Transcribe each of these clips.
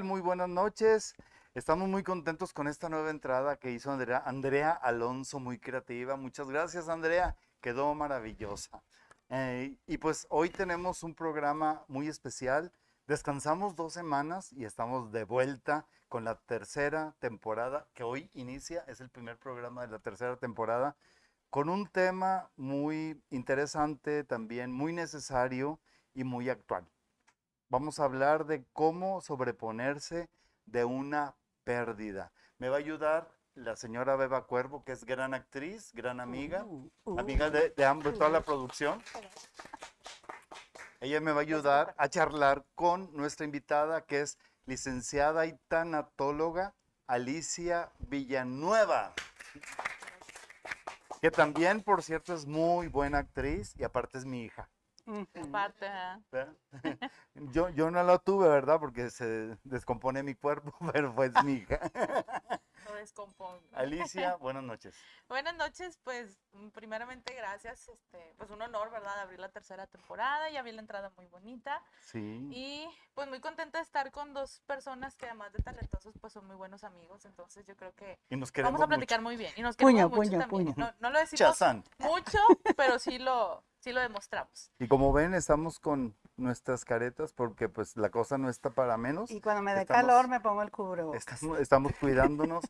Muy buenas noches. Estamos muy contentos con esta nueva entrada que hizo Andrea, Andrea Alonso, muy creativa. Muchas gracias, Andrea. Quedó maravillosa. Eh, y pues hoy tenemos un programa muy especial. Descansamos dos semanas y estamos de vuelta con la tercera temporada que hoy inicia. Es el primer programa de la tercera temporada con un tema muy interesante, también muy necesario y muy actual. Vamos a hablar de cómo sobreponerse de una pérdida. Me va a ayudar la señora Beba Cuervo, que es gran actriz, gran amiga, Uh, uh. amiga de, de ambos, toda la producción. Ella me va a ayudar a charlar con nuestra invitada, que es licenciada y tanatóloga Alicia Villanueva, que también, por cierto, es muy buena actriz y aparte es mi hija. ¿Verdad? Yo, yo no la tuve, ¿verdad? Porque se descompone mi cuerpo, pero pues mi hija. lo descompongo. Alicia, buenas noches. Buenas noches, pues mm, primeramente gracias, este, pues un honor, ¿verdad? Abrir la tercera temporada, ya vi la entrada muy bonita Sí. y pues muy contenta de estar con dos personas que además de talentosos pues son muy buenos amigos, entonces yo creo que Y nos queremos vamos a mucho. platicar muy bien y nos Puño, queremos mucho puño, también. puño. No, no lo decimos Chazán. mucho, pero sí lo, sí lo demostramos. Y como ven, estamos con nuestras caretas porque pues la cosa no está para menos. Y cuando me dé calor me pongo el cubrebocas. Estamos, estamos cuidándonos.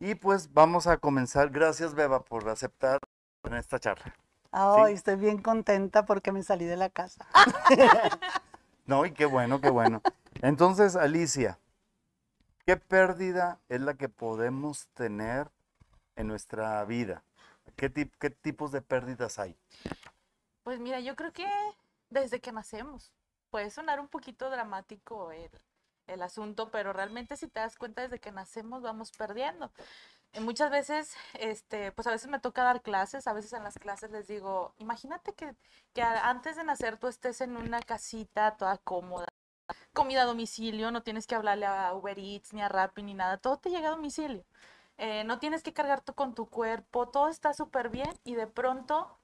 Y pues vamos a comenzar. Gracias, Beba, por aceptar en esta charla. Ay, sí. estoy bien contenta porque me salí de la casa. No, y qué bueno, qué bueno. Entonces, Alicia, ¿qué pérdida es la que podemos tener en nuestra vida? ¿Qué, tip- qué tipos de pérdidas hay? Pues mira, yo creo que desde que nacemos. Puede sonar un poquito dramático el, el asunto, pero realmente si te das cuenta desde que nacemos vamos perdiendo. Y muchas veces, este, pues a veces me toca dar clases, a veces en las clases les digo, imagínate que, que antes de nacer tú estés en una casita toda cómoda, comida a domicilio, no tienes que hablarle a Uber Eats ni a Rappi ni nada, todo te llega a domicilio. Eh, no tienes que cargar tú con tu cuerpo, todo está súper bien y de pronto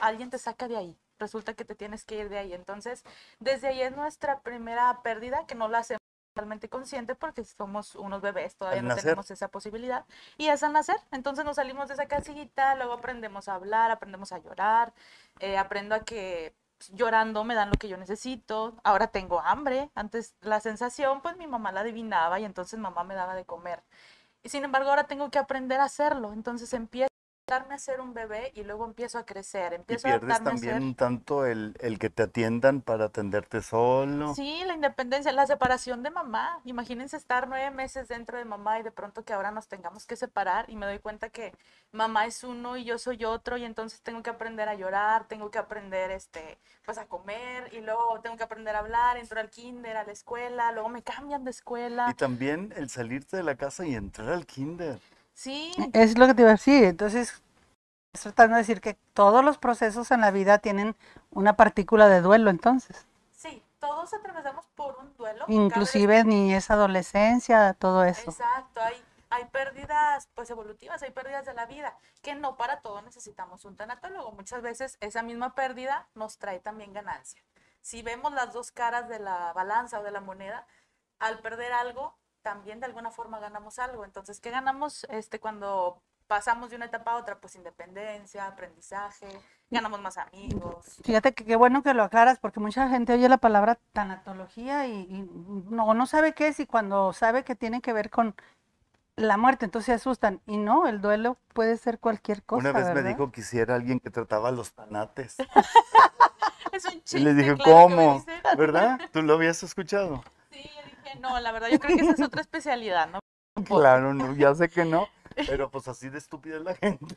alguien te saca de ahí. Resulta que te tienes que ir de ahí. Entonces, desde ahí es nuestra primera pérdida, que no la hacemos totalmente consciente porque somos unos bebés, todavía no tenemos esa posibilidad. Y es al nacer. Entonces nos salimos de esa casita, luego aprendemos a hablar, aprendemos a llorar, eh, aprendo a que pues, llorando me dan lo que yo necesito. Ahora tengo hambre. Antes la sensación, pues mi mamá la adivinaba y entonces mamá me daba de comer. Y sin embargo, ahora tengo que aprender a hacerlo. Entonces empiezo a adaptarme a ser un bebé y luego empiezo a crecer. Y Empiezo a pierdes a también un tanto el, el que te atiendan para atenderte solo. Sí, la independencia, la separación de mamá. Imagínense estar nueve meses dentro de mamá y de pronto que ahora nos tengamos que separar y me doy cuenta que mamá es uno y yo soy otro y entonces tengo que aprender a llorar, tengo que aprender este, pues a comer y luego tengo que aprender a hablar, entro al kinder, a la escuela, luego me cambian de escuela. Y también el salirte de la casa y entrar al kinder. Sí, Es lo que te iba a decir. Entonces, estoy tratando de decir que todos los procesos en la vida tienen una partícula de duelo, entonces. sí, todos atravesamos por un duelo. Inclusive niñez, adolescencia, todo eso. Exacto, hay, hay pérdidas pues evolutivas, hay pérdidas de la vida, que no para todo necesitamos un tanatólogo. Muchas veces esa misma pérdida nos trae también ganancia. Si vemos las dos caras de la balanza o de la moneda, al perder algo, también de alguna forma ganamos algo. Entonces, ¿qué ganamos este, cuando pasamos de una etapa a otra? Pues independencia, aprendizaje, ganamos más amigos. Fíjate que qué bueno que lo aclaras, porque mucha gente oye la palabra tanatología y, y no, no sabe qué es, y cuando sabe que tiene que ver con la muerte, entonces se asustan. Y no, el duelo puede ser cualquier cosa. Una vez me ¿verdad? dijo que hiciera alguien que trataba los tanates. Es un Y chiste, le dije, claro me ¿cómo? ¿Verdad? ¿Tú lo habías escuchado? No, la verdad, yo creo que esa es otra especialidad, ¿no? Claro, no, ya sé que no, pero pues así de estúpida es la gente.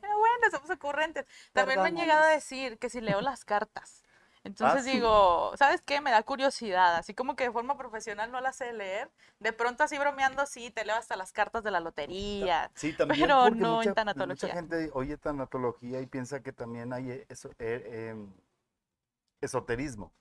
Pero bueno, somos ocurrentes. También me han llegado a decir que si leo las cartas. Entonces Ah, sí. digo, ¿sabes qué? Me da curiosidad, así como que de forma profesional no las sé leer. De pronto así bromeando, sí, te leo hasta las cartas de la lotería. Sí, también Pero no en mucha, mucha tanatología. gente oye tanatología y piensa que también hay eso, eh, em, esoterismo.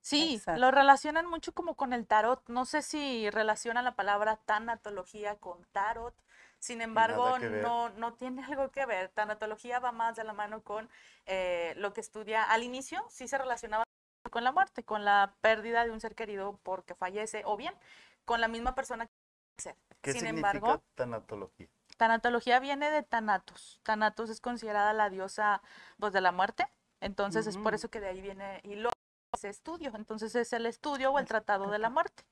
Sí, Exacto. lo relacionan mucho como con el tarot. No sé si relacionan la palabra tanatología con tarot. Sin embargo, no, no tiene algo que ver. Tanatología va más de la mano con eh, lo que estudia al inicio, sí se relacionaba con la muerte, con la pérdida de un ser querido porque fallece, o bien con la misma persona que ser. ¿Qué Sin significa embargo, tanatología? tanatología viene de Thanatos. Thanatos es considerada la diosa pues, de la muerte. Entonces es por Ujú. eso que de ahí viene y lo ese estudio. Entonces es el estudio o el tratado de la muerte.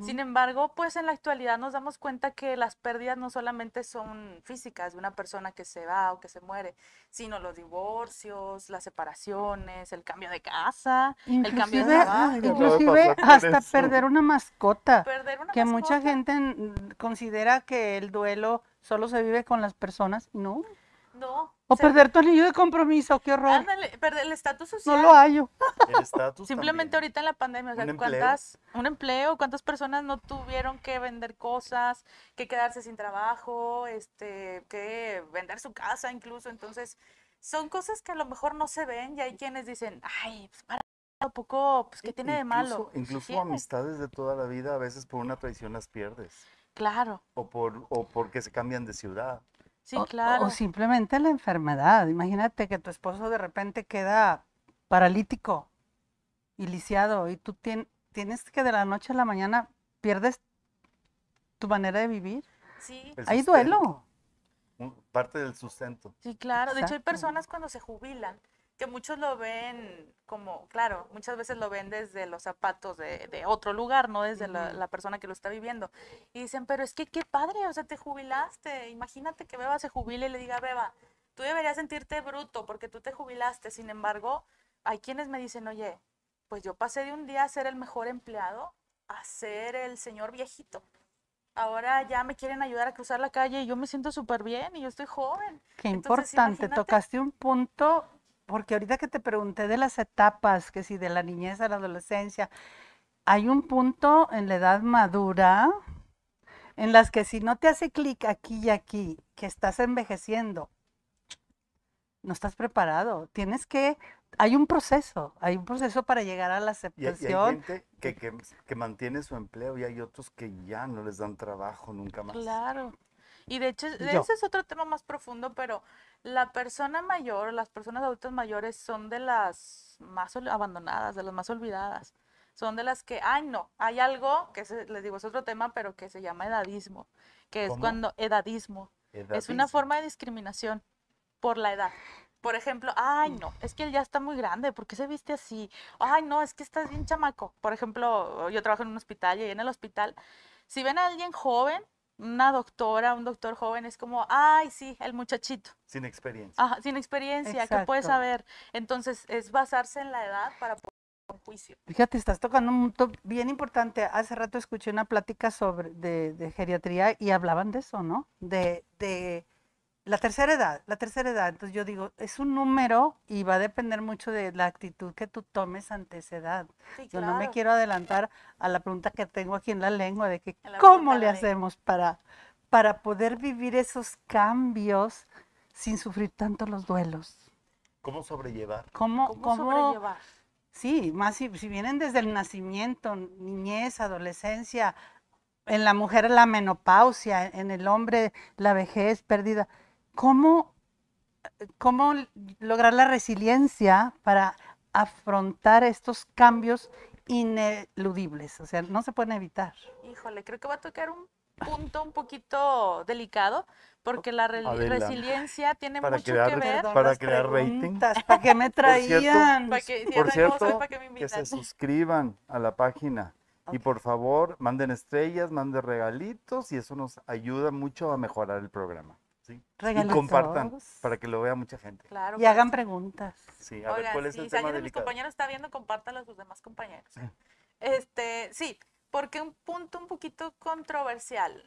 Sin embargo, pues en la actualidad nos damos cuenta que las pérdidas no solamente son físicas de una persona que se va o que se muere, sino los divorcios, las separaciones, el cambio de casa, el cambio de trabajo, inclusive hasta eso. perder una mascota. perder una Que mucha gente considera que el duelo solo se vive con las personas. No. No. O perder tu anillo de compromiso, qué horror. Ándale, perder el estatus social. No lo hallo. El estatus Simplemente también. ahorita en la pandemia, o sea, Un empleo. cuántas, un empleo, cuántas personas no tuvieron que vender cosas, que quedarse sin trabajo, este, que vender su casa incluso, entonces son cosas que a lo mejor no se ven y hay quienes dicen, ay, pues para un poco, pues qué tiene de malo. Incluso, Sí incluso tiene. amistades de toda la vida, a veces por una traición las pierdes. Claro, O, por, o porque se cambian de ciudad. Sí, O- claro. O, simplemente la enfermedad. Imagínate que tu esposo de repente queda paralítico y lisiado y tú tien- tienes que de la noche a la mañana pierdes tu manera de vivir. Sí, Hay duelo. Parte del sustento. Sí, claro. De hecho, hay personas cuando se jubilan, que muchos lo ven como, claro, muchas veces lo ven desde los zapatos de, de otro lugar, no desde la, persona que lo está viviendo. Y dicen, pero es que qué padre, o sea, te jubilaste. Imagínate que Beba se jubile y le diga, Beba, tú deberías sentirte bruto porque tú te jubilaste. Sin embargo, hay quienes me dicen, oye, pues yo pasé de un día a ser el mejor empleado a ser el señor viejito. Ahora ya me quieren ayudar a cruzar la calle y yo me siento súper bien y yo estoy joven. Qué Entonces, importante. Tocaste un punto, porque ahorita que te pregunté de las etapas, que si de la niñez a la adolescencia, hay un punto en la edad madura en las que si no te hace clic aquí y aquí, que estás envejeciendo, no estás preparado. Tienes que, hay un proceso, hay un proceso para llegar a la Y hay, y hay aceptación. gente que, que, que mantiene su empleo y hay otros que ya no les dan trabajo nunca más. Claro. Y de hecho, Yo. ese es otro tema más profundo, pero la persona mayor, las personas adultas mayores son de las más abandonadas, de las más olvidadas. Son de las que, ay, no, hay algo que se- les digo, es otro tema, pero que se llama edadismo, que es ¿Cómo? cuando edadismo es una Edadismo. forma de discriminación por la edad. Por ejemplo, ay, no, es que él ya está muy grande, ¿por qué se viste así? Ay, no, es que estás bien chamaco. Por ejemplo, yo trabajo en un hospital y en el hospital, si ven a alguien joven, una doctora, un doctor joven, es como, ay, sí, el muchachito, Sin experiencia. Ajá, sin experiencia, ¿qué puede Exacto. saber? Entonces, es basarse en la edad para poder un juicio. Fíjate, estás tocando un punto bien importante. Hace rato escuché una plática sobre de, de geriatría y hablaban de eso, ¿no? De, de la tercera edad, la tercera edad. Entonces yo digo, es un número y va a depender mucho de la actitud que tú tomes ante esa edad. Sí, Yo no me quiero adelantar a la pregunta que tengo aquí en la lengua de que cómo le hacemos para, para poder vivir esos cambios sin sufrir tanto los duelos. ¿Cómo sobrellevar? ¿Cómo, ¿Cómo cómo- sobrellevar? Sí, más si, si vienen desde el nacimiento, niñez, adolescencia, en la mujer la menopausia, en el hombre la vejez, pérdida. ¿Cómo, cómo lograr la resiliencia para afrontar estos cambios ineludibles? O sea, no se pueden evitar. Híjole, creo que va a tocar un punto un poquito delicado, porque la re- Adela. resiliencia tiene Para mucho crear- que ver. Perdón. Para crear rating. ¿Para qué me Por cierto, traían? Para que, no, cierto, ¿saben para qué me que se invitan? suscriban a la página. Y Ok. por favor, manden estrellas, manden regalitos y eso nos ayuda mucho a mejorar el programa. ¿Sí? Y compartan para que lo vea mucha gente. Claro, Y hagan preguntas. Sí, a ver cuál es sí, el si tema alguien de mis compañeros está viendo, compártalo a sus demás compañeros. Sí. Este, sí, porque un punto un poquito controversial,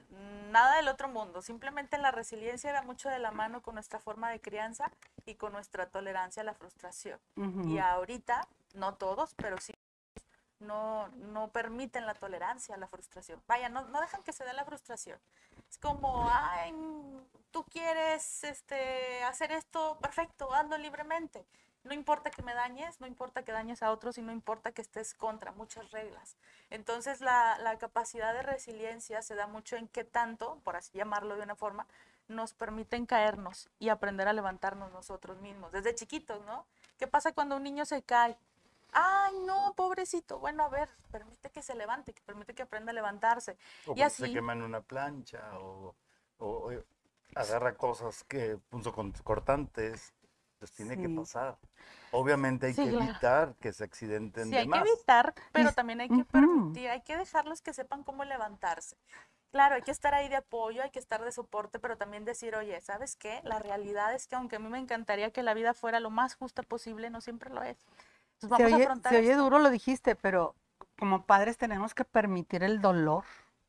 nada del otro mundo, simplemente la resiliencia va mucho de la mano con nuestra forma de crianza y con nuestra tolerancia a la frustración. Y ahorita, no todos, pero sí, no, no permiten la tolerancia a la frustración. Vaya, no, no dejan que se dé la frustración. Es como, ay, tú quieres este, hacer esto, perfecto, hazlo libremente. No importa que me dañes, no importa que dañes a otros y no importa que estés contra muchas reglas. Entonces la, la capacidad de resiliencia se da mucho en qué tanto, por así llamarlo de una forma, nos permiten caernos y aprender a levantarnos nosotros mismos, desde chiquitos, ¿no? ¿Qué pasa cuando un niño se cae? Ay, no, pobrecito. Bueno, a ver, permite que se levante, que permite que aprenda a levantarse. O Y se así- quema en una plancha o, o- o agarra cosas que puso con cortantes. Pues tiene que pasar. Obviamente hay Sí, que claro. evitar que se accidenten Sí, de hay que evitar, pero también hay que permitir, hay que dejarlos que sepan cómo levantarse. Claro, hay que estar ahí de apoyo, hay que estar de soporte, pero también decir, oye, ¿sabes qué? La realidad es que aunque a mí me encantaría que la vida fuera lo más justa posible, no siempre lo es. Se a oye, se duro, lo dijiste, pero como padres tenemos que permitir el dolor.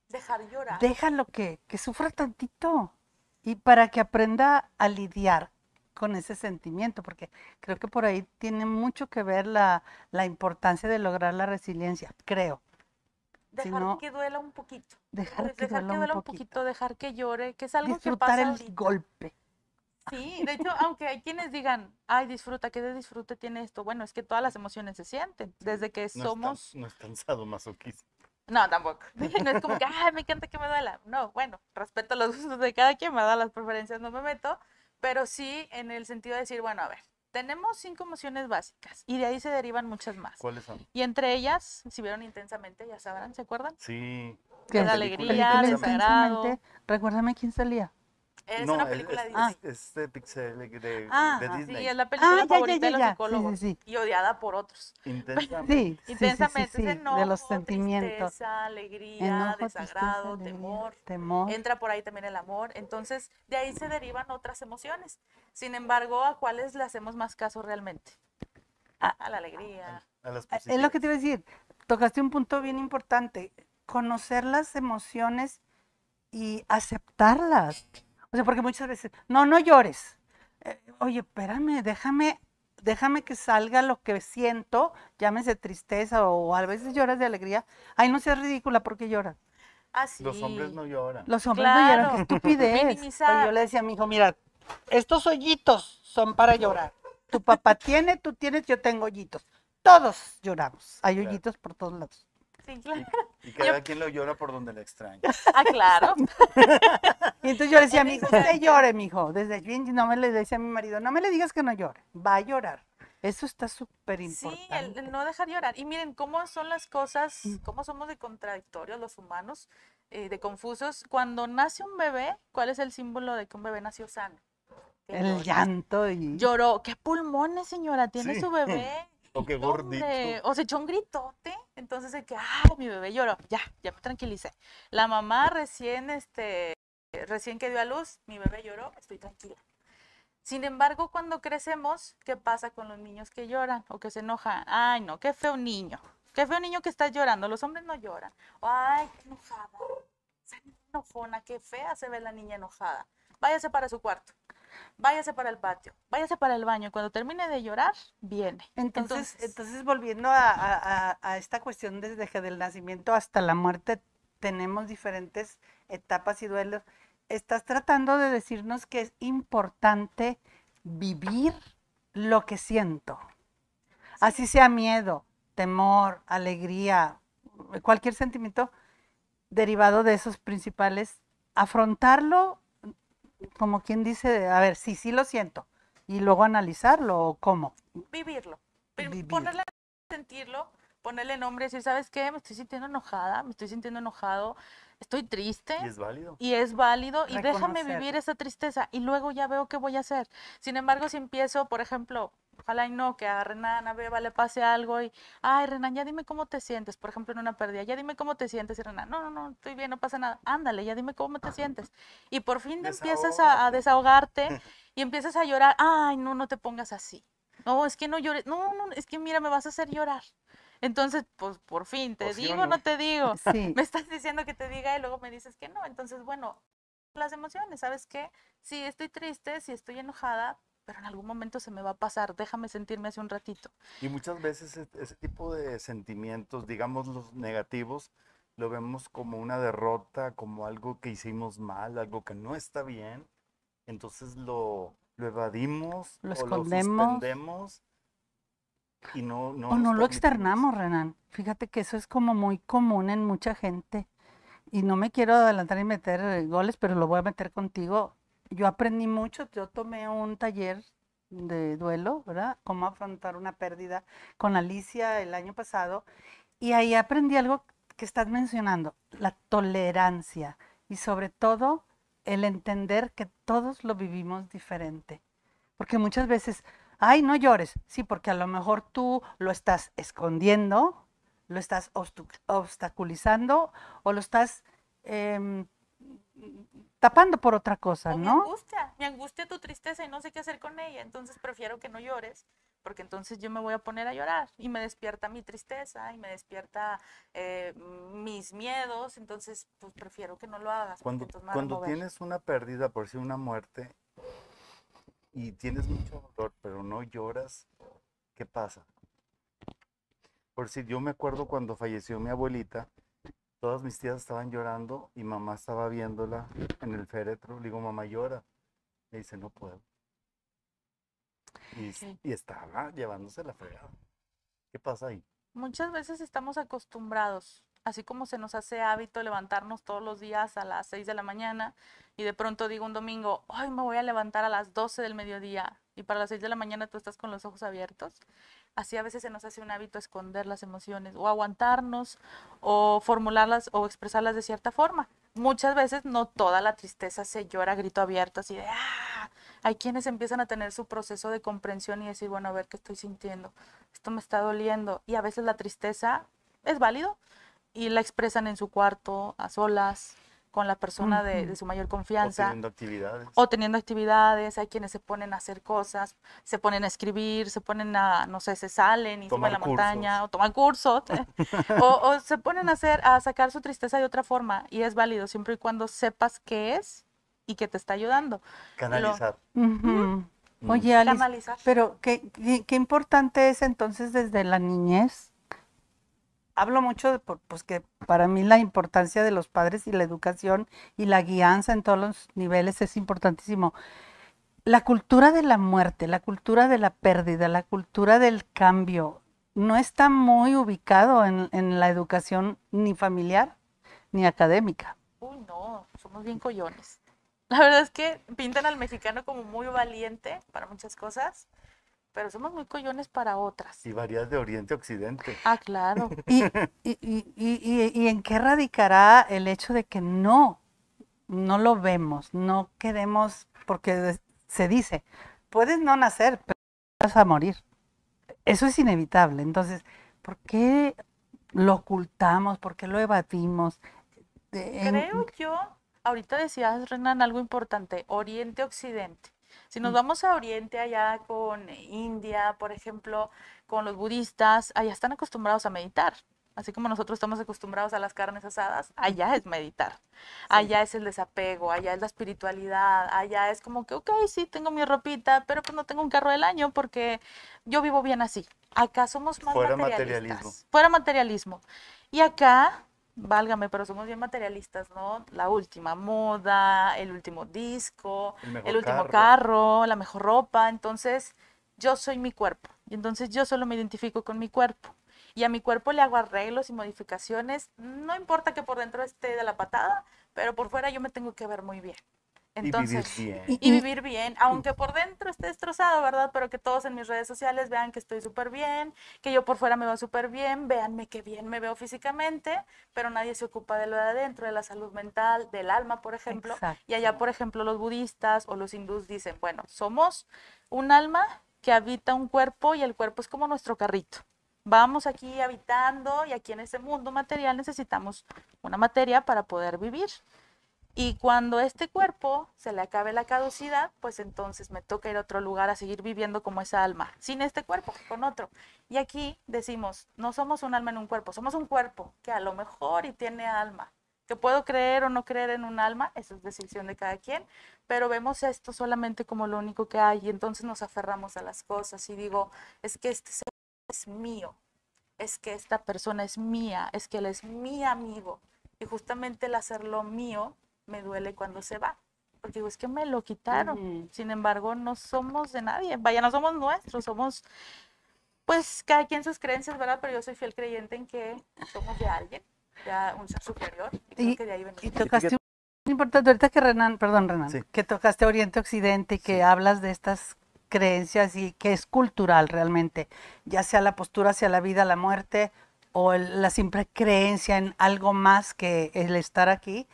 dejar llorar. Déjalo que, que sufra tantito. Y para que aprenda a lidiar con ese sentimiento, porque creo que por ahí tiene mucho que ver la, la importancia de lograr la resiliencia, creo. si dejar no- que duela un poquito. Dejar que dejar duela que duela un un poquito. dejar que llore, que es algo que Disfrutar pasa el ahorita. golpe. Sí, de hecho, aunque hay quienes digan, ay, disfruta, ¿qué de disfrute tiene esto? Bueno, es que todas las emociones se sienten, desde que No es tan- somos... no es tan sadomasoquista. No, tampoco. No es como que, ay, me encanta que me duela. No, bueno, respeto los gustos de cada quien, me da las preferencias, no me meto, pero sí en el sentido de decir, bueno, a ver, tenemos cinco emociones básicas y de ahí se derivan muchas más. ¿Cuáles son? Y entre ellas, si vieron intensamente, ya sabrán, ¿se acuerdan? Sí. ¿Qué? De la alegría, desagrado. Recuérdame quién salía. Es No, una es- película es, de Disney. es- es de Pixel, de, Ah, de ah, sí, Disney. Sí, es la película Ah, ya, ya, favorita ya, de los ya. Psicólogos sí, sí. y odiada por otros. Intensamente. Sí, sí, sí, sí, Intensamente, es enojo, de los sentimientos. tristeza, alegría, Enojo, tristeza, desagrado, alegría, temor. temor. Entra por ahí también el amor. Entonces, de ahí se derivan otras emociones. Sin embargo, ¿a cuáles le hacemos más caso realmente? Ah. A la alegría. A las Ah, Es lo que te iba a decir. Tocaste un punto bien importante. Conocer las emociones y aceptarlas. O sea, porque muchas veces, no, no llores. Eh, oye, espérame, déjame, déjame que salga lo que siento, llámese tristeza o a veces lloras de alegría. Ay, no seas ridícula porque lloras. Así. Los hombres no lloran. Los hombres no lloran, qué estupidez. Minimizar. yo le decía a mi hijo, mira, estos hoyitos son para llorar. Tu papá tiene, tú tienes, yo tengo hoyitos. Todos lloramos. Hay hoyitos por todos lados. Sí, claro. Y cada quien lo llora por donde le extraña. Ah, claro. Y entonces yo le decía a mi hijo, usted llore, mi hijo. Desde bien, no me le decía a mi marido, no me le digas que no llore, va a llorar. Eso está súper Sí, el, importante. el no dejar llorar. Y miren cómo son las cosas, cómo somos de contradictorios los humanos, eh, de confusos. Cuando nace un bebé, ¿cuál es el símbolo de que un bebé nació sano? El llanto y... Lloró. ¿Qué pulmones, señora? Tiene Sí. su bebé. O qué gordito. O se echó un gritote. Entonces, de que, ay, mi bebé lloró. Ya, ya me tranquilicé. La mamá recién, este, recién que dio a luz, mi bebé lloró, estoy tranquila. Sin embargo, cuando crecemos, ¿qué pasa con los niños que lloran o que se enojan? Ay, no, qué feo niño. Qué feo niño que está llorando. Los hombres no lloran. Ay, qué enojada. Niña enojona, qué fea se ve la niña enojada. Váyase para su cuarto. Váyase para el patio. Váyase para el baño. Cuando termine de llorar, viene. Entonces, Entonces- entonces volviendo a, a- a- a esta cuestión desde que del nacimiento hasta la muerte tenemos diferentes etapas y duelos. Estás tratando de decirnos que es importante vivir lo que siento. Así sea miedo, temor, alegría, cualquier sentimiento derivado de esos principales, afrontarlo como quien dice, a ver, sí, sí lo siento, y luego analizarlo o cómo. vivirlo. Ponerle sentirlo, ponerle nombre, decir, ¿sabes qué? Me estoy sintiendo enojada, me estoy sintiendo enojado, estoy triste Y es válido. y es válido y déjame vivir esa tristeza y luego ya veo qué voy a hacer. Sin embargo, si empiezo, por ejemplo, ojalá y no, que a Renan, a Beba le pase algo y, ay, Renan, ya dime cómo te sientes, por ejemplo, en una pérdida, ya dime cómo te sientes y Renan, no, no, no, estoy bien, no pasa nada, ándale, ya dime cómo te sientes. Y por fin empiezas a, a desahogarte y empiezas a llorar, ay, no, no te pongas así. No, es que no llores, no, no, es que mira, me vas a hacer llorar. Entonces, pues por fin, ¿te ¿O sí o digo o no? no te digo? Sí. me estás diciendo que te diga y luego me dices que no. Entonces, bueno, las emociones, ¿sabes qué? Sí, estoy triste, sí estoy enojada, pero en algún momento se me va a pasar. Déjame sentirme hace un ratito. Y muchas veces e- ese tipo de sentimientos, digamos los negativos, lo vemos como una derrota, como algo que hicimos mal, algo que no está bien. Entonces lo, lo evadimos Lo o escondemos. lo suspendemos y no, no O no lo externamos, Renan. Fíjate que eso es como muy común en mucha gente. Y no me quiero adelantar y meter goles, pero lo voy a meter contigo. Yo aprendí mucho, yo tomé un taller de duelo, ¿verdad? Cómo afrontar una pérdida con Alicia el año pasado. Y ahí aprendí algo que estás mencionando, la tolerancia y sobre todo el entender que todos lo vivimos diferente. Porque muchas veces, ay, no llores, sí, porque a lo mejor tú lo estás escondiendo, lo estás obstaculizando o lo estás em, tapando por otra cosa, o ¿no? Me angustia, me angustia tu tristeza y no sé qué hacer con ella, entonces prefiero que no llores, porque entonces yo me voy a poner a llorar y me despierta mi tristeza y me despierta eh, mis miedos, entonces pues prefiero que no lo hagas. Cuando, cuando tienes una pérdida, por si una muerte, y tienes mucho dolor, pero no lloras, ¿qué pasa? Por si yo me acuerdo cuando falleció mi abuelita, Todas mis tías estaban llorando y mamá estaba viéndola en el féretro. Le digo, mamá llora. Me dice, no puedo. Y, estaba llevándose la fregada. ¿Qué pasa ahí? Muchas veces estamos acostumbrados, así como se nos hace hábito levantarnos todos los días a las 6 de la mañana y de pronto digo un domingo, hoy me voy a levantar a las 12 del mediodía y para las 6 de la mañana tú estás con los ojos abiertos. Así a veces se nos hace un hábito esconder las emociones o aguantarnos o formularlas o expresarlas de cierta forma. Muchas veces no toda la tristeza se llora a grito abierto, así de ¡ah! Hay quienes empiezan a tener su proceso de comprensión y decir, bueno, a ver qué estoy sintiendo, esto me está doliendo. Y a veces la tristeza es válido y la expresan en su cuarto, a solas, con la persona de, su mayor confianza. O teniendo actividades. O teniendo actividades, hay quienes se ponen a hacer cosas, se ponen a escribir, se ponen a, no sé, se salen y suben a la montaña, o toman cursos, o, se ponen a hacer, a sacar su tristeza de otra forma, y es válido siempre y cuando sepas qué es y que te está ayudando. Canalizar. Oye, Alice, pero qué, qué importante es entonces desde la niñez hablo mucho de pues que para mí la importancia de los padres y la educación y la guianza en todos los niveles es importantísimo. La cultura de la muerte, la cultura de la pérdida, la cultura del cambio, no está muy ubicado en, la educación ni familiar ni académica. Uy, no, somos bien collones. La verdad es que pintan al mexicano como muy valiente para muchas cosas pero somos muy collones para otras. Y varías de oriente a occidente. Ah, claro. ¿Y, y, y, y, en qué radicará el hecho de que no, no lo vemos, no queremos, porque se dice, puedes no nacer, pero vas a morir. Eso es inevitable. Entonces, ¿por qué lo ocultamos? ¿Por qué lo evadimos? Creo yo, ahorita decías, Renan, algo importante, oriente-occidente. Si nos vamos a Oriente, allá con India, por ejemplo, con los budistas, allá están acostumbrados a meditar. Así como nosotros estamos acostumbrados a las carnes asadas, allá es meditar. Allá es el desapego, allá es la espiritualidad, allá es como que, ok, sí, tengo mi ropita, pero pues no tengo un carro del año porque yo vivo bien así. Acá somos más Fuera materialismo. Fuera materialismo. Y acá válgame, pero somos bien materialistas, ¿no? La última moda, el último disco, el, último carro. la mejor ropa. Entonces, yo soy mi cuerpo. Y entonces yo solo me identifico con mi cuerpo. Y a mi cuerpo le hago arreglos y modificaciones. No importa que por dentro esté de la patada, pero por fuera yo me tengo que ver muy bien. Entonces, y vivir bien. Y, vivir bien, aunque por dentro esté destrozado, ¿verdad? Pero que todos en mis redes sociales vean que estoy súper bien, que yo por fuera me veo súper bien, véanme qué bien me veo físicamente, pero nadie se ocupa de lo de adentro, de la salud mental, del alma, por ejemplo. Y allá, por ejemplo, los budistas o los hindús dicen, bueno, somos un alma que habita un cuerpo y el cuerpo es como nuestro carrito. Vamos aquí habitando y aquí en este mundo material necesitamos una materia para poder vivir. Y cuando este cuerpo se le acabe la caducidad, pues entonces me toca ir a otro lugar a seguir viviendo como esa alma, sin este cuerpo, con otro. Y aquí decimos, no somos un alma en un cuerpo, somos un cuerpo que a lo mejor y tiene alma. Que puedo creer o no creer en un alma, eso es decisión de cada quien, pero vemos esto solamente como lo único que hay y entonces nos aferramos a las cosas y digo, es que este ser es mío, es que esta persona es mía, es que él es mi amigo. Y justamente el hacerlo mío me duele cuando se va. Porque digo, es que me lo quitaron. Sin embargo, no somos de nadie. Vaya, no somos nuestros, somos, pues, cada quien sus creencias, ¿verdad? Pero yo soy fiel creyente en que somos de alguien, de un ser superior. Y, que de ahí y tocaste un importante, ahorita que Renan, perdón Renan, que tocaste Oriente Occidente y que hablas de estas creencias y que es cultural realmente, ya sea la postura hacia la vida, la muerte o el- la simple creencia en algo más que el estar aquí.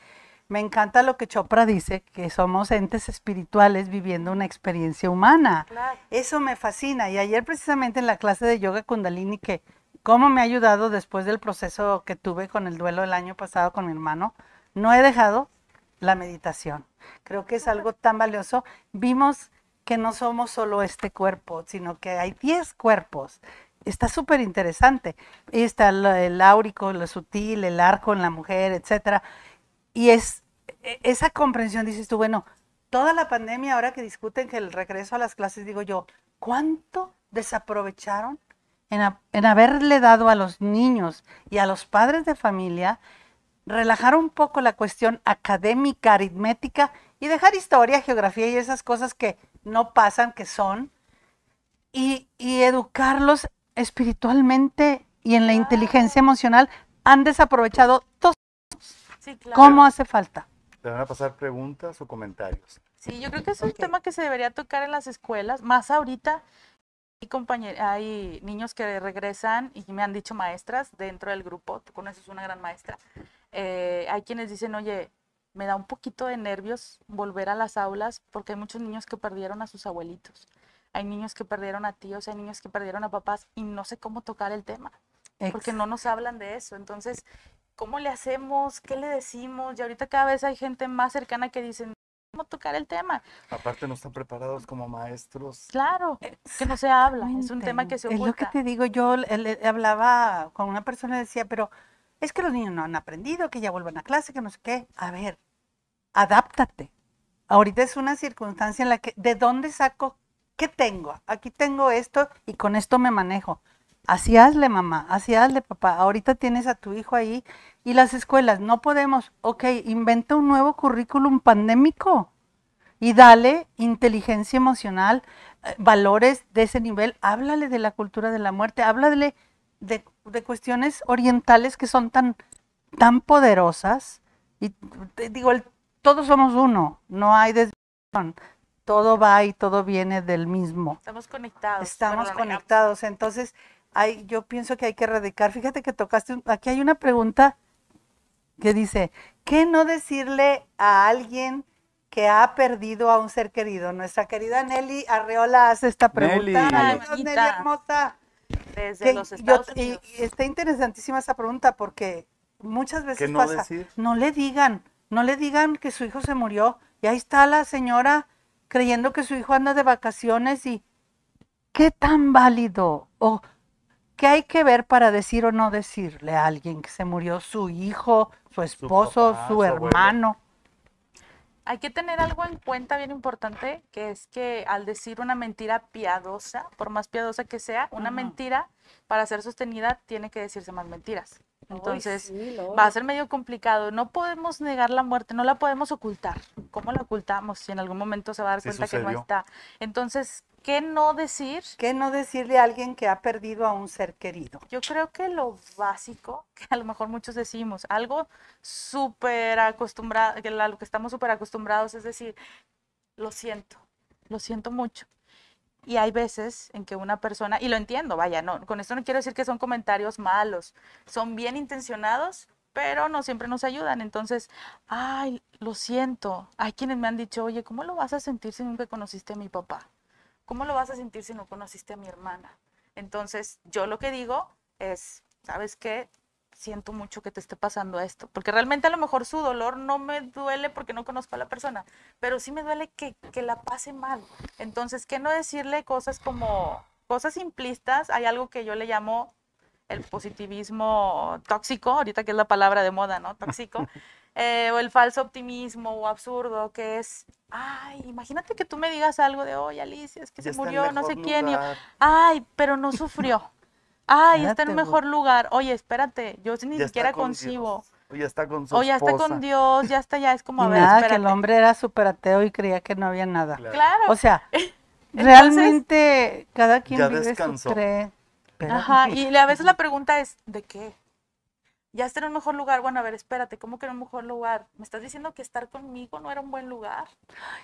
Me encanta lo que Chopra dice, que somos entes espirituales viviendo una experiencia humana. Claro. Eso me fascina. Y ayer precisamente en la clase de yoga kundalini, que cómo me ha ayudado después del proceso que tuve con el duelo el año pasado con mi hermano, no he dejado la meditación. Creo que es algo tan valioso. Vimos que no somos solo este cuerpo, sino que hay 10 cuerpos. Está súper interesante. Está el, el áurico, lo sutil, el arco en la mujer, etcétera. Y es e- esa comprensión, dices tú, bueno, toda la pandemia, ahora que discuten que el regreso a las clases, digo yo, ¿cuánto desaprovecharon en, en haberle dado a los niños y a los padres de familia relajar un poco la cuestión académica, aritmética y dejar historia, geografía y esas cosas que no pasan, que son, y, y educarlos espiritualmente y en la inteligencia emocional, han desaprovechado todo. Sí, claro. ¿Cómo hace falta? ¿Te van a pasar preguntas o comentarios? Sí, yo creo que es un tema que se debería tocar en las escuelas, más ahorita. Hay, hay niños que regresan y me han dicho maestras dentro del grupo, tú conoces una gran maestra, eh, hay quienes dicen, oye, me da un poquito de nervios volver a las aulas porque hay muchos niños que perdieron a sus abuelitos, hay niños que perdieron a tíos, hay niños que perdieron a papás y no sé cómo tocar el tema porque no nos hablan de eso. Entonces, ¿cómo le hacemos? ¿Qué le decimos? Y ahorita cada vez hay gente más cercana que dicen, ¿cómo tocar el tema? Aparte no están preparados como maestros. Claro, que no se habla, es un tema que se Es lo que oculta. te digo, yo le- le- hablaba con una persona y decía, pero es que los niños no han aprendido, que ya vuelvan a clase, que no sé qué. A ver, adáptate. Ahorita es una circunstancia en la que, ¿de dónde saco? ¿Qué tengo? Aquí tengo esto y con esto me manejo. Así hazle, mamá, así hazle, papá. Ahorita tienes a tu hijo ahí y las escuelas, no podemos, ok, inventa un nuevo currículum pandémico y dale inteligencia emocional, eh, valores de ese nivel, háblale de la cultura de la muerte, háblale de, de cuestiones orientales que son tan, tan poderosas. Y te digo, el- todos somos uno, no hay desviación, todo va y todo viene del mismo. Estamos conectados. Estamos conectados, entonces hay, yo pienso que hay que erradicar. Fíjate que tocaste, un- aquí hay una pregunta que dice, ¿qué no decirle a alguien que ha perdido a un ser querido? Nuestra querida Nelly Arreola hace esta pregunta. Nelly. Ay, Nelly hermosa. Desde Que los yo- Estados y- Unidos. y está interesantísima esa pregunta porque muchas veces no pasa, decir? no le digan, no le digan que su hijo se murió y ahí está la señora creyendo que su hijo anda de vacaciones y qué tan válido o qué hay que ver para decir o no decirle a alguien que se murió su hijo, su esposo, papá, su, hermano. Hay que tener algo en cuenta bien importante, que es que al decir una mentira piadosa, por más piadosa que sea, una mentira para ser sostenida tiene que decirse más mentiras. Entonces, sí, va a ser medio complicado. No podemos negar la muerte, no la podemos ocultar. ¿Cómo la ocultamos si en algún momento se va a dar Sí cuenta que no está? Entonces, ¿qué no decir? ¿Qué no decirle a alguien que ha perdido a un ser querido? Yo creo que lo básico, que a lo mejor muchos decimos, algo súper acostumbrado, que a lo que estamos súper acostumbrados es decir, lo siento, lo siento mucho. Y hay veces en que una persona, y lo entiendo, vaya, no, con esto no quiero decir que son comentarios malos, son bien intencionados, pero no siempre nos ayudan. Entonces, ay, lo siento. Hay quienes me han dicho, oye, ¿cómo lo vas a sentir si nunca conociste a mi papá? ¿Cómo lo vas a sentir si no conociste a mi hermana? Entonces, yo lo que digo es, ¿sabes qué? Siento mucho que te esté pasando esto, porque realmente a lo mejor su dolor no me duele porque no conozco a la persona, pero sí me duele que, que la pase mal. Entonces, ¿qué no decirle cosas como, cosas simplistas? Hay algo que yo le llamo el positivismo tóxico, ahorita que es la palabra de moda, ¿no? Tóxico. eh, o el falso optimismo o absurdo, que es, ay, imagínate que tú me digas algo de, oye, Alicia, es que se murió, no sé quién, y ay, pero no sufrió. Ay, está en Espérate, mejor lugar. Oye, espérate, yo ni Ya está siquiera con concibo. Dios. O ya está con su O ya está esposa. con Dios, ya está, ya es como, Y a ver, nada, que el hombre era súper ateo y creía que no había nada. Claro. Claro. O sea, realmente cada quien Ya vive descansó. su cree. pero- Ajá, y a veces la pregunta es, ¿de qué? Ya estar en un mejor lugar. Bueno, a ver, espérate, ¿cómo que en un mejor lugar? Me estás diciendo que estar conmigo no era un buen lugar.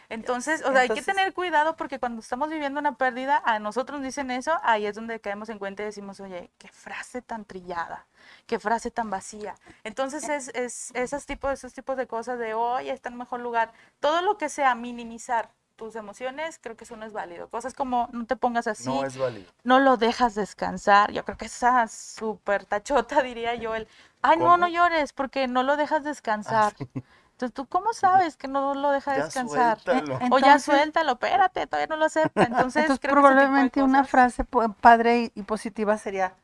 Entonces, o sea, hay que tener cuidado porque cuando estamos viviendo una pérdida, a nosotros nos dicen eso, ahí es donde caemos en cuenta y decimos, oye, qué frase tan trillada, qué frase tan vacía. Entonces, es, es esos, tipos, esos tipos de cosas de, oye, está en un mejor lugar. Todo lo que sea minimizar tus emociones, creo que eso no es válido. Cosas como, no te pongas así, No es válido. no lo dejas descansar. Yo creo que esa súper tachota, diría yo, el, ay, no, no llores porque no lo dejas descansar. Entonces, ¿tú cómo sabes que no lo deja Ya descansar? suéltalo. O ya suéltalo, espérate, todavía no lo acepta. Entonces, Entonces, creo que probablemente una frase padre y, positiva sería,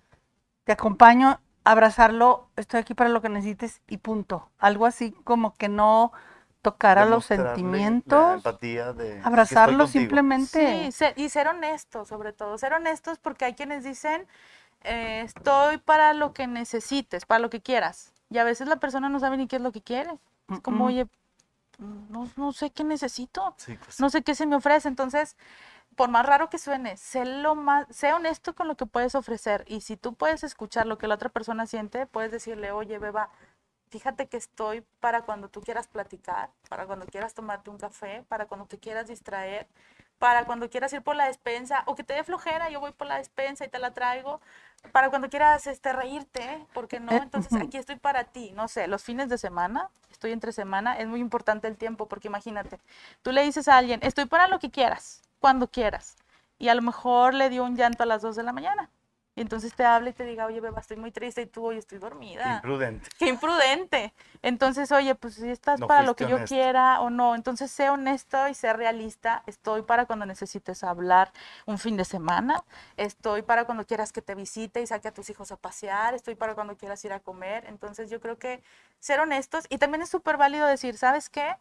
te acompaño, abrazarlo, estoy aquí para lo que necesites y punto. Algo así como que no tocara los Demostrarle La sentimientos, empatía de abrazarlo simplemente. Sí, y ser honestos, sobre todo. Ser honestos porque hay quienes dicen, eh, estoy para lo que necesites, para lo que quieras. Y a veces la persona no sabe ni qué es lo que quiere. Es como, Mm, mm. oye, no, no sé qué necesito. Sí, pues, no sé qué se me ofrece. Entonces, por más raro que suene, sé, lo más, sé honesto con lo que puedes ofrecer. Y si tú puedes escuchar lo que la otra persona siente, puedes decirle, oye, beba, fíjate que estoy para cuando tú quieras platicar, para cuando quieras tomarte un café, para cuando te quieras distraer, para cuando quieras ir por la despensa o que te dé flojera, yo voy por la despensa y te la traigo, para cuando quieras este, reírte, ¿por qué no? Eh, Entonces aquí estoy para ti, no sé, los fines de semana, estoy entre semana, es muy importante el tiempo porque imagínate, tú le dices a alguien, estoy para lo que quieras, cuando quieras, y a lo mejor le dio un llanto a las 2 de la mañana. Y entonces te habla y te diga, oye, beba, estoy muy triste y tú, oye, estoy qué dormida imprudente. qué imprudente. Entonces, oye, pues si estás No para lo que yo quiera o no, entonces sé honesto y sé realista. Estoy para cuando necesites hablar un fin de semana. Estoy para cuando quieras que te visite y saque a tus hijos a pasear. Estoy para cuando quieras ir a comer. Entonces, yo creo que ser honestos y también es súper válido decir, ¿sabes qué?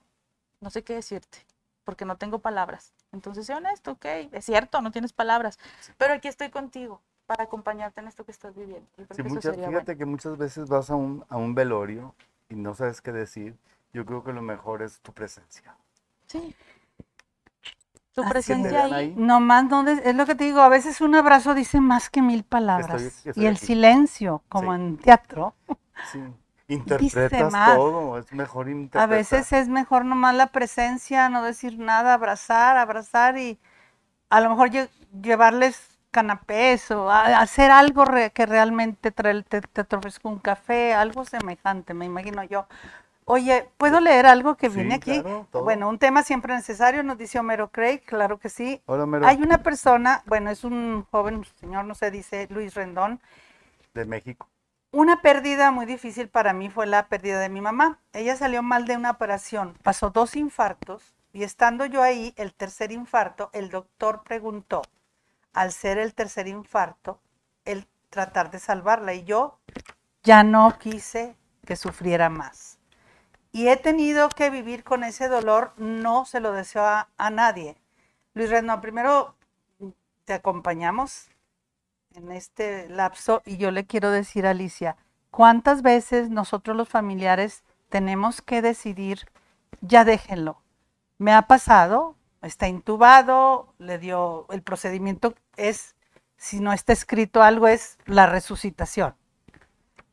No sé qué decirte porque no tengo palabras. Entonces, sé honesto, ok, es cierto, no tienes palabras, pero aquí estoy contigo para acompañarte en esto que estás viviendo. Yo creo Sí, que eso muchas- sería fíjate bueno. que muchas veces vas a un, a un velorio y no sabes qué decir. Yo creo que lo mejor es tu presencia. Sí. Tu Así presencia ahí. ahí. Nomás no de- es lo que te digo, a veces un abrazo dice más que mil palabras. Estoy- estoy y el aquí. silencio, como Sí. en teatro, Sí. Interpretas todo, es mejor a interpretar. veces es mejor nomás la presencia, no decir nada, abrazar, abrazar y a lo mejor lle- llevarles canapés o a- hacer algo re- que realmente trae- te, te, ofrezca un café, algo semejante, me imagino yo. Oye, ¿puedo leer algo que Sí, viene aquí? claro. Bueno, un tema siempre necesario, nos dice Homero Craig, claro que sí. Hola, Mero, Hay una persona, bueno, es un joven señor, no sé, dice Luis Rendón. de México. Una pérdida muy difícil para mí fue la pérdida de mi mamá. Ella salió mal de una operación, pasó dos infartos y estando yo ahí, el tercer infarto, el doctor preguntó, al ser el tercer infarto, el tratar de salvarla y yo ya no quise que sufriera más. Y he tenido que vivir con ese dolor, no se lo deseo a, nadie. Luis Rendón, primero te acompañamos en este lapso y yo le quiero decir a Alicia, ¿cuántas veces nosotros los familiares tenemos que decidir, ya déjenlo? Me ha pasado, está intubado, le dio, el procedimiento es, si no está escrito algo, es la resucitación.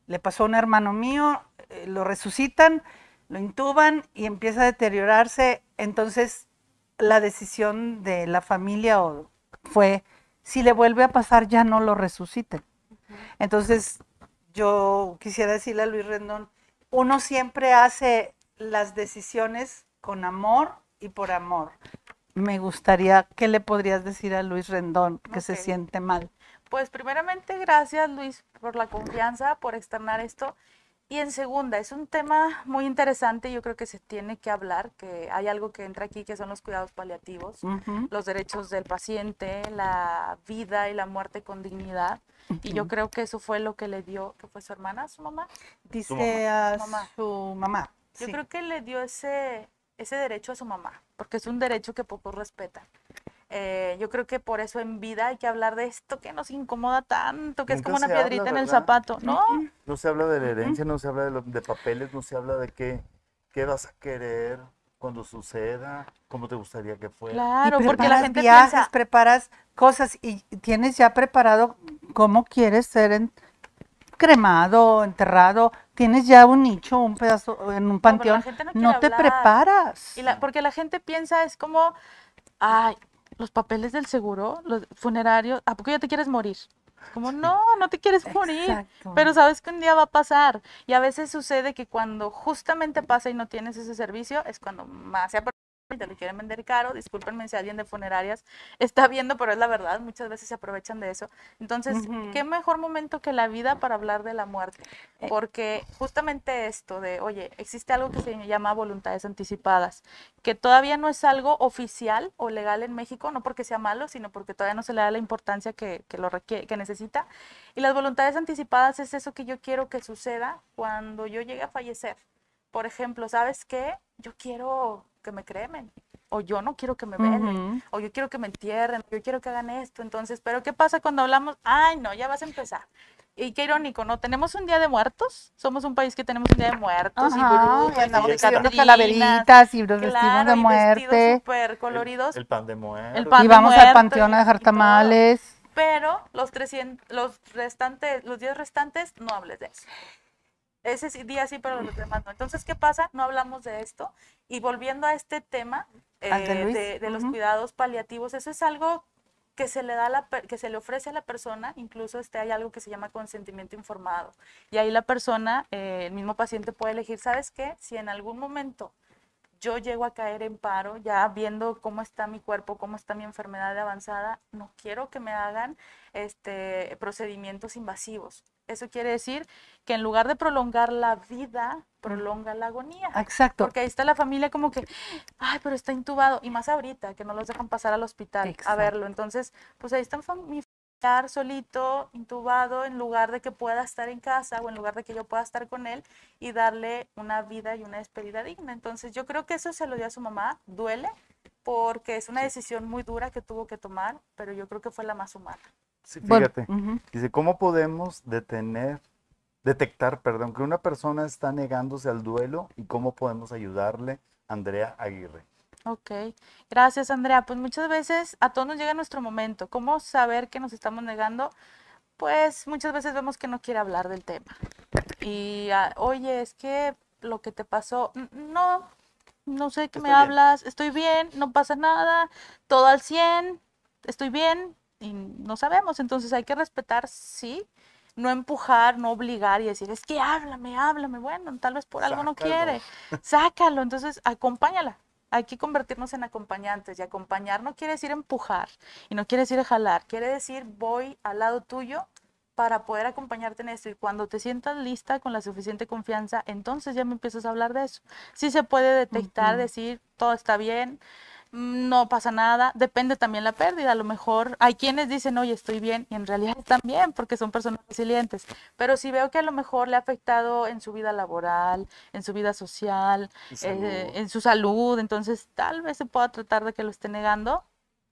Le pasó a un hermano mío, eh, lo resucitan, lo intuban y empieza a deteriorarse, entonces la decisión de la familia fue, si le vuelve a pasar, ya no lo resuciten. Entonces, yo quisiera decirle a Luis Rendón, uno siempre hace las decisiones con amor y por amor. Me gustaría, ¿qué le podrías decir a Luis Rendón que se siente mal? Pues primeramente, gracias Luis por la confianza, por externar esto. Y en segunda, es un tema muy interesante, yo creo que se tiene que hablar, que hay algo que entra aquí que son los cuidados paliativos, los derechos del paciente, la vida y la muerte con dignidad. Y yo creo que eso fue lo que le dio, que fue su hermana, su mamá. Dice a Mamá. su mamá. Yo sí. creo que le dio ese, ese derecho a su mamá, porque es un derecho que pocos respetan. Eh, yo creo que por eso en vida hay que hablar de esto que nos incomoda tanto, que es como una habla, piedrita en el zapato, ¿no? No se habla de la herencia, no se habla de, lo- de papeles, no se habla de qué, qué vas a querer cuando suceda, cómo te gustaría que fuera. Claro, porque la preparas gente viajes, piensa, preparas cosas y tienes ya preparado cómo quieres ser en- cremado, enterrado, tienes ya un nicho, un pedazo en un panteón, no te preparas. Y la- porque la gente piensa, es como, ay, los papeles del seguro, los funerarios, ¿a poco ya te quieres morir? Como, no, no te quieres morir. Exacto. Pero sabes que un día va a pasar. Y a veces sucede que cuando justamente pasa y no tienes ese servicio, es cuando más se y te lo quieren vender caro. Discúlpenme si alguien de funerarias está viendo, pero es la verdad, muchas veces se aprovechan de eso. Entonces, Ujú. ¿qué mejor momento que la vida para hablar de la muerte? Eh. Porque justamente esto de, oye, existe algo que se llama voluntades anticipadas, que todavía no es algo oficial o legal en México, no porque sea malo, sino porque todavía no se le da la importancia que, que lo requiere, que necesita. Y las voluntades anticipadas es eso que yo quiero que suceda cuando yo llegue a fallecer. Por ejemplo, ¿sabes qué? Yo quiero que me cremen, o yo no quiero que me velen, o yo quiero que me entierren, yo quiero que hagan esto. Entonces, ¿pero qué pasa cuando hablamos? Ay, no, ya vas a empezar. Y qué irónico, ¿no? Tenemos un día de muertos, somos un país que tenemos un día de muertos y Ajá, brujas y catrinas, calaveritas y vestimos claro, de muerte súper coloridos, El, el pan de muerto. El pan y de vamos al panteón a dejar tamales. pero los 300, los restantes, los días restantes, no hables de eso. Ese día sí, pero los demás no. Entonces, ¿qué pasa? No hablamos de esto. Y volviendo a este tema eh, de, de los cuidados paliativos, eso es algo que se le da la que se le ofrece a la persona, incluso este hay algo que se llama consentimiento informado. Y ahí la persona, eh, el mismo paciente puede elegir, ¿sabes qué? Si en algún momento yo llego a caer en paro, ya viendo cómo está mi cuerpo, cómo está mi enfermedad de avanzada, no quiero que me hagan este, procedimientos invasivos. Eso quiere decir que en lugar de prolongar la vida, prolonga la agonía. Exacto. Porque ahí está la familia como que, ay, pero está intubado. Y más ahorita, que no los dejan pasar al hospital a verlo. Entonces, pues ahí está mi familiar solito, intubado, en lugar de que pueda estar en casa o en lugar de que yo pueda estar con él y darle una vida y una despedida digna. Entonces, yo creo que eso se lo dio a su mamá. Duele porque es una decisión muy dura que tuvo que tomar, pero yo creo que fue la más humana. Sí, Bueno, fíjate. Dice, ¿cómo podemos detener, detectar, perdón, que una persona está negándose al duelo y cómo podemos ayudarle? Andrea Aguirre. Ok, gracias Andrea. Pues muchas veces a todos nos llega nuestro momento. ¿Cómo saber que nos estamos negando? Pues muchas veces vemos que no quiere hablar del tema. Y, ah, oye, es que lo que te pasó, "N- no, no sé qué me bien. hablas, estoy bien, no pasa nada, todo al 100, estoy bien, y no sabemos. Entonces hay que respetar, sí, no empujar, no obligar y decir, es que háblame, háblame. Bueno, tal vez por algo no quiere. Sácalo, entonces acompáñala. Hay que convertirnos en acompañantes y acompañar no quiere decir empujar y no quiere decir jalar, quiere decir voy al lado tuyo para poder acompañarte en esto y cuando te sientas lista con la suficiente confianza, entonces ya me empiezas a hablar de eso. Sí se puede detectar, decir todo está bien, no pasa nada, depende también la pérdida, a lo mejor hay quienes dicen, oye, estoy bien y en realidad están bien porque son personas resilientes, pero si veo que a lo mejor le ha afectado en su vida laboral, en su vida social, eh, en su salud, entonces tal vez se pueda tratar de que lo esté negando.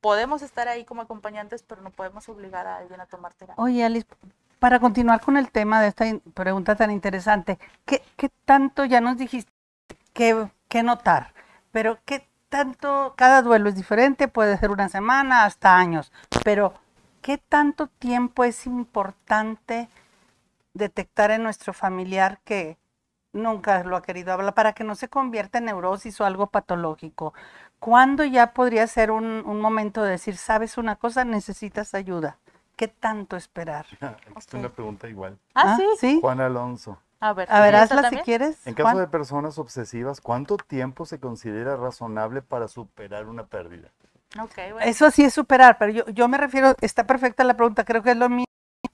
Podemos estar ahí como acompañantes, pero no podemos obligar a alguien a tomar terapia. Oye, Alice, para continuar con el tema de esta pregunta tan interesante, ¿qué, qué tanto ya nos dijiste que, que notar? Pero ¿qué tanto, cada duelo es diferente, puede ser una semana hasta años, pero ¿qué tanto tiempo es importante detectar en nuestro familiar que nunca lo ha querido hablar para que no se convierta en neurosis o algo patológico? ¿Cuándo ya podría ser un, un momento de decir, sabes una cosa, necesitas ayuda? ¿Qué tanto esperar? Es una pregunta igual. Ah, sí. Juan Alonso. A ver, A ver, ¿y esta hazla si quieres. En caso Juan. de personas obsesivas, ¿cuánto tiempo se considera razonable para superar una pérdida? Ok, bueno. Eso sí es superar, pero yo, yo me refiero, está perfecta la pregunta, creo que es lo mismo.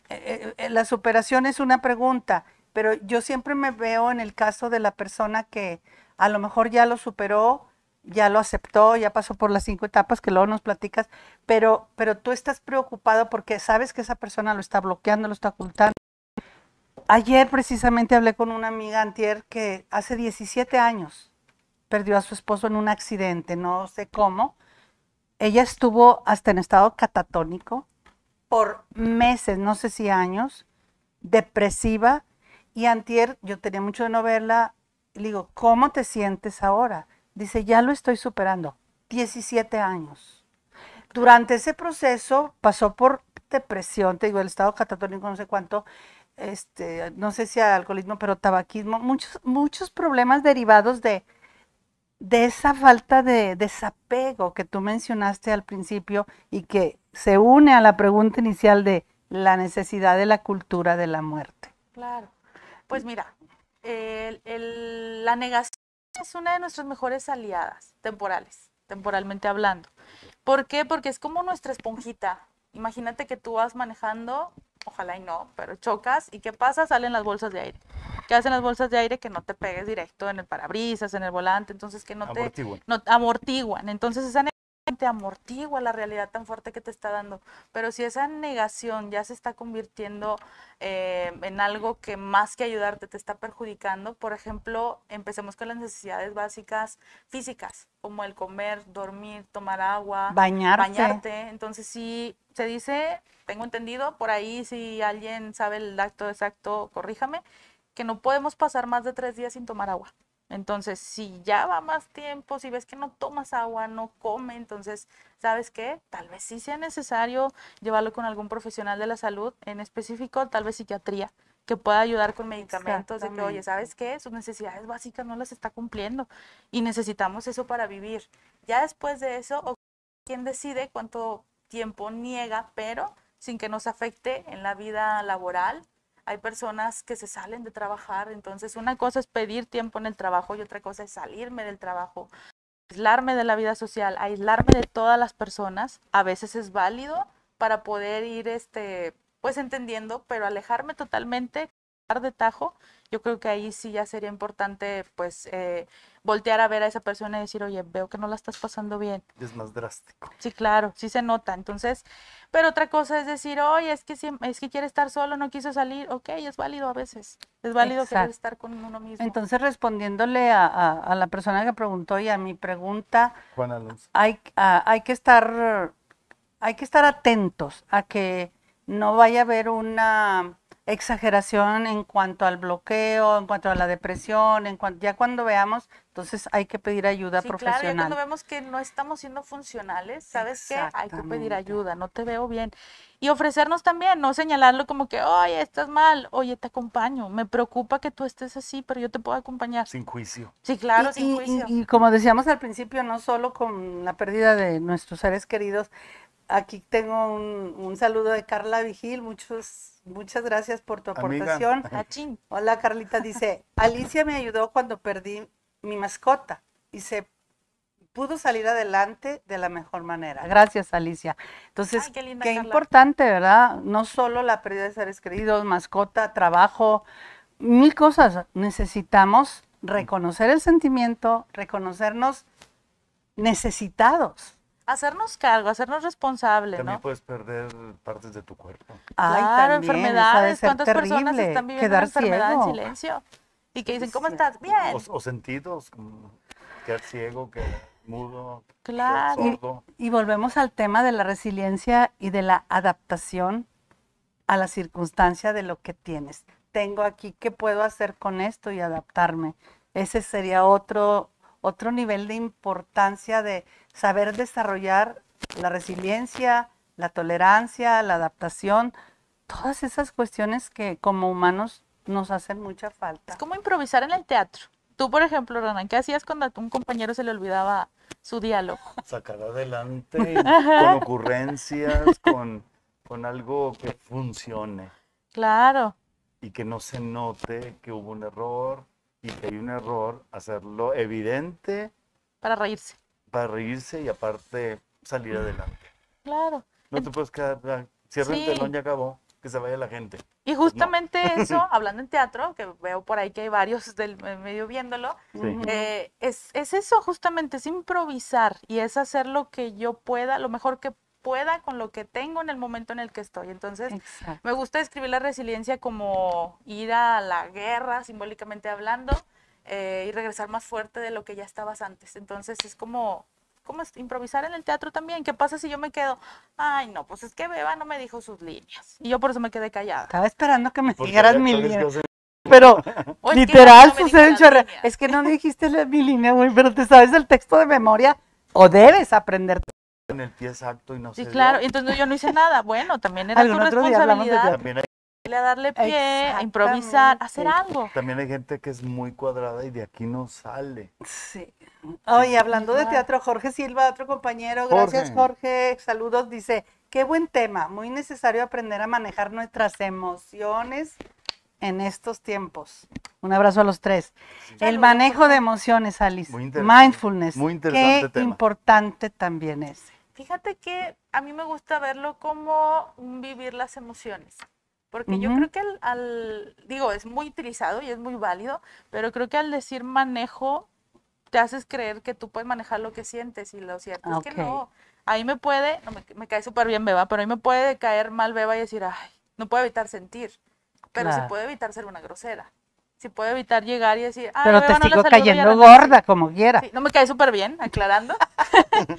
Eh, eh, la superación es una pregunta, pero yo siempre me veo en el caso de la persona que a lo mejor ya lo superó, ya lo aceptó, ya pasó por las cinco etapas que luego nos platicas, pero, pero tú estás preocupado porque sabes que esa persona lo está bloqueando, lo está ocultando. Ayer precisamente hablé con una amiga antier que hace 17 años perdió a su esposo en un accidente, no sé cómo. Ella estuvo hasta en estado catatónico por meses, no sé si años, depresiva. Y antier, yo tenía mucho de no verla, le digo, ¿cómo te sientes ahora? Dice, ya lo estoy superando. 17 años. Durante ese proceso pasó por depresión, te digo, el estado catatónico, no sé cuánto, este, no sé si alcoholismo, pero tabaquismo, muchos, muchos problemas derivados de, de esa falta de desapego que tú mencionaste al principio y que se une a la pregunta inicial de la necesidad de la cultura de la muerte. Claro. Pues mira, la negación es una de nuestras mejores aliadas temporales, temporalmente hablando. ¿Por qué? Porque es como nuestra esponjita. Imagínate que tú vas manejando, ojalá y no, pero chocas y ¿qué pasa? Salen las bolsas de aire. ¿Qué hacen las bolsas de aire? Que no te pegues directo en el parabrisas, en el volante, entonces que no te Amortiguan. no, amortiguan. Entonces esa negación te amortigua la realidad tan fuerte que te está dando. Pero si esa negación ya se está convirtiendo eh, en algo que más que ayudarte te está perjudicando, por ejemplo, empecemos con las necesidades básicas físicas, como el comer, dormir, tomar agua, Bañarte. bañarte. Entonces, si se dice, tengo entendido, por ahí si alguien sabe el dato exacto, corríjame, que no podemos pasar más de tres días sin tomar agua. Entonces, si ya va más tiempo, si ves que no tomas agua, no come, entonces, ¿sabes qué? Tal vez sí sea necesario llevarlo con algún profesional de la salud, en específico, tal vez psiquiatría, que pueda ayudar con medicamentos de que, oye. ¿sabes qué? Sus necesidades básicas no las está cumpliendo y necesitamos eso para vivir. Ya después de eso, o quien decide cuánto tiempo niega, pero sin que nos afecte en la vida laboral. Hay personas que se salen de trabajar, entonces una cosa es pedir tiempo en el trabajo y otra cosa es salirme del trabajo, aislarme de la vida social, aislarme de todas las personas. A veces es válido para poder ir, este, pues entendiendo, pero alejarme totalmente de tajo, yo creo que ahí sí ya sería importante, pues, eh, voltear a ver a esa persona y decir, oye, veo que no la estás pasando bien. Es más drástico. Sí, claro, sí se nota. Entonces, pero otra cosa es decir, oye, es que siem- es que quiere estar solo, no quiso salir. Ok, es válido a veces. Es válido querer Exacto. estar con uno mismo. Entonces, respondiéndole a, a- a la persona que preguntó y a mi pregunta, Juan Alonso. hay, ah, hay que estar, hay que estar atentos a que no vaya a haber una exageración en cuanto al bloqueo, en cuanto a la depresión, en cuanto, ya cuando veamos, entonces hay que pedir ayuda Sí, claro, ya profesional. cuando vemos que no estamos siendo funcionales, ¿sabes qué? Hay que pedir ayuda, no te veo bien. Y ofrecernos también, no señalarlo como que, oye, estás mal, oye, te acompaño, me preocupa que tú estés así, pero yo te puedo acompañar. Sin juicio. Sí, claro, Y- sin y, y- juicio. y como decíamos al principio, no solo con la pérdida de nuestros seres queridos, aquí tengo un, un saludo de Carla Vigil, muchos, muchas gracias por tu aportación. Hola Carlita, dice, Alicia me ayudó cuando perdí mi mascota y se pudo salir adelante de la mejor manera. Gracias Alicia. Entonces, Ay, qué linda, qué Carla. importante, ¿verdad? No solo la pérdida de seres queridos, mascota, trabajo, mil cosas. Necesitamos reconocer el sentimiento, reconocernos necesitados. Hacernos cargo, hacernos responsables, También ¿no? puedes perder partes de tu cuerpo. Ay, Claro, también, enfermedades. ¿Cuántas personas terrible, están viviendo quedar una enfermedad en ciego. silencio? Y que dicen, ¿cómo estás? Bien. O, o sentidos, quedar ciego, quedar mudo, Claro. sordo. Y volvemos al tema de la resiliencia y de la adaptación a la circunstancia de lo que tienes. Tengo aquí, ¿qué puedo hacer con esto y adaptarme? Ese sería otro, otro nivel de importancia de saber desarrollar la resiliencia, la tolerancia, la adaptación, todas esas cuestiones que como humanos nos hacen mucha falta. Es como improvisar en el teatro. Tú, por ejemplo, Ronan, ¿qué hacías cuando a un compañero se le olvidaba su diálogo? Sacar adelante con ocurrencias, con, con algo que funcione Claro, y que no se note que hubo un error y que hay un error, hacerlo evidente para reírse. Para reírse y aparte salir adelante. Claro. No te puedes quedar, ah, cierra Sí. el telón y acabó, que se vaya la gente. Y justamente eso, hablando en teatro, que veo por ahí que hay varios del medio viéndolo, Sí. Eh, es, es eso justamente, es improvisar y es hacer lo que yo pueda, lo mejor que pueda con lo que tengo en el momento en el que estoy. Entonces, Exacto. Me gusta describir la resiliencia como ir a la guerra, simbólicamente hablando, eh, y regresar más fuerte de lo que ya estabas antes. Entonces es como, como es- improvisar en el teatro también. ¿Qué pasa si yo me quedo? Ay, no, pues es que Beba no me dijo sus líneas. Y yo por eso me quedé callada. Estaba esperando que me dijeras mi línea. Pero literal me sucede líneas. Es que no dijiste la- mi línea, güey, pero te sabes el texto de memoria o debes aprender. en el pie exacto y no Sí, se claro. entonces yo no hice nada. Bueno, también era tu Algún otro día hablamos de responsabilidad. A darle pie, a improvisar, a hacer algo. También hay gente que es muy cuadrada y de aquí no sale. Sí. Oye, hablando de teatro, Jorge Silva, otro compañero, gracias Jorge, saludos, dice, qué buen tema, muy necesario aprender a manejar nuestras emociones en estos tiempos. Un abrazo a los tres. El Saludos, manejo de emociones, Alice. Muy interesante, Mindfulness. muy interesante Qué tema. importante también es. Fíjate que a mí me gusta verlo como vivir las emociones. Porque yo creo que al, al- digo, es muy utilizado y es muy válido, pero creo que al decir manejo, te haces creer que tú puedes manejar lo que sientes y lo cierto es Ok. que no. Ahí me puede, no, me, me cae súper bien Beba, pero ahí me puede caer mal Beba y decir, ay, no puedo evitar sentir, pero sí Claro. puedo evitar ser una grosera. Sí puedo evitar llegar y decir, ay, Pero Beba, te no sigo cayendo arrancar". gorda, como quiera. Sí, no me cae súper bien, aclarando.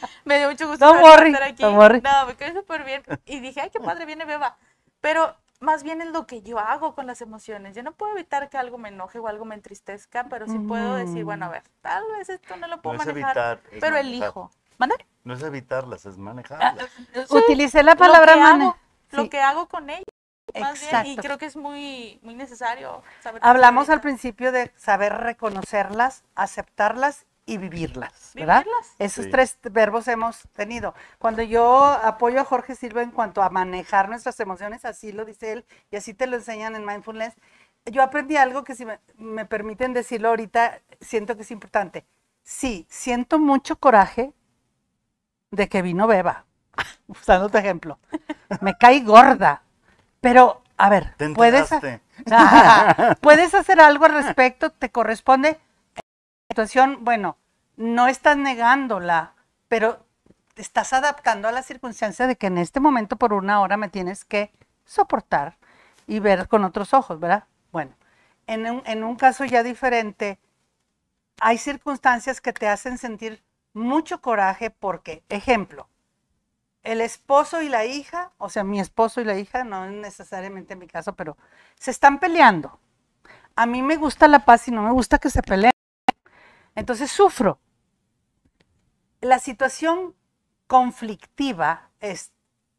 me dio mucho gusto worry, estar aquí. No, me cae súper bien. Y dije, ay, qué padre, viene Beba. Pero más bien es lo que yo hago con las emociones. Yo no puedo evitar que algo me enoje o algo me entristezca, pero sí puedo decir, bueno, a ver, tal vez esto no lo No puedo es manejar, evitar, es pero manejar. elijo. ¿Mande? No es evitarlas, es Ah, manejarlas. Utilicé la Lo palabra que mane- hago, Lo sí, que hago con ella, más bien, y exacto. creo que es muy, muy necesario saber Hablamos al principio de saber reconocerlas, aceptarlas y vivirlas, ¿verdad? Vivirlas. Esos Sí. tres verbos hemos tenido. Cuando yo apoyo a Jorge Silva en cuanto a manejar nuestras emociones, así lo dice él y así te lo enseñan en Mindfulness, yo aprendí algo que si me, me permiten decirlo ahorita, siento que es importante. Sí, siento mucho coraje de que vino Beba, usando tu ejemplo. Me cae gorda, pero a ver, Te puedes... Puedes hacer algo al respecto, te corresponde. Situación, bueno, no estás negándola, pero te estás adaptando a la circunstancia de que en este momento por una hora me tienes que soportar y ver con otros ojos, ¿verdad? Bueno, en un, en un caso ya diferente, hay circunstancias que te hacen sentir mucho coraje porque, ejemplo, el esposo y la hija, o sea, mi esposo y la hija, no es necesariamente mi caso, pero se están peleando. A mí me gusta la paz y no me gusta que se peleen. Entonces sufro. La situación conflictiva es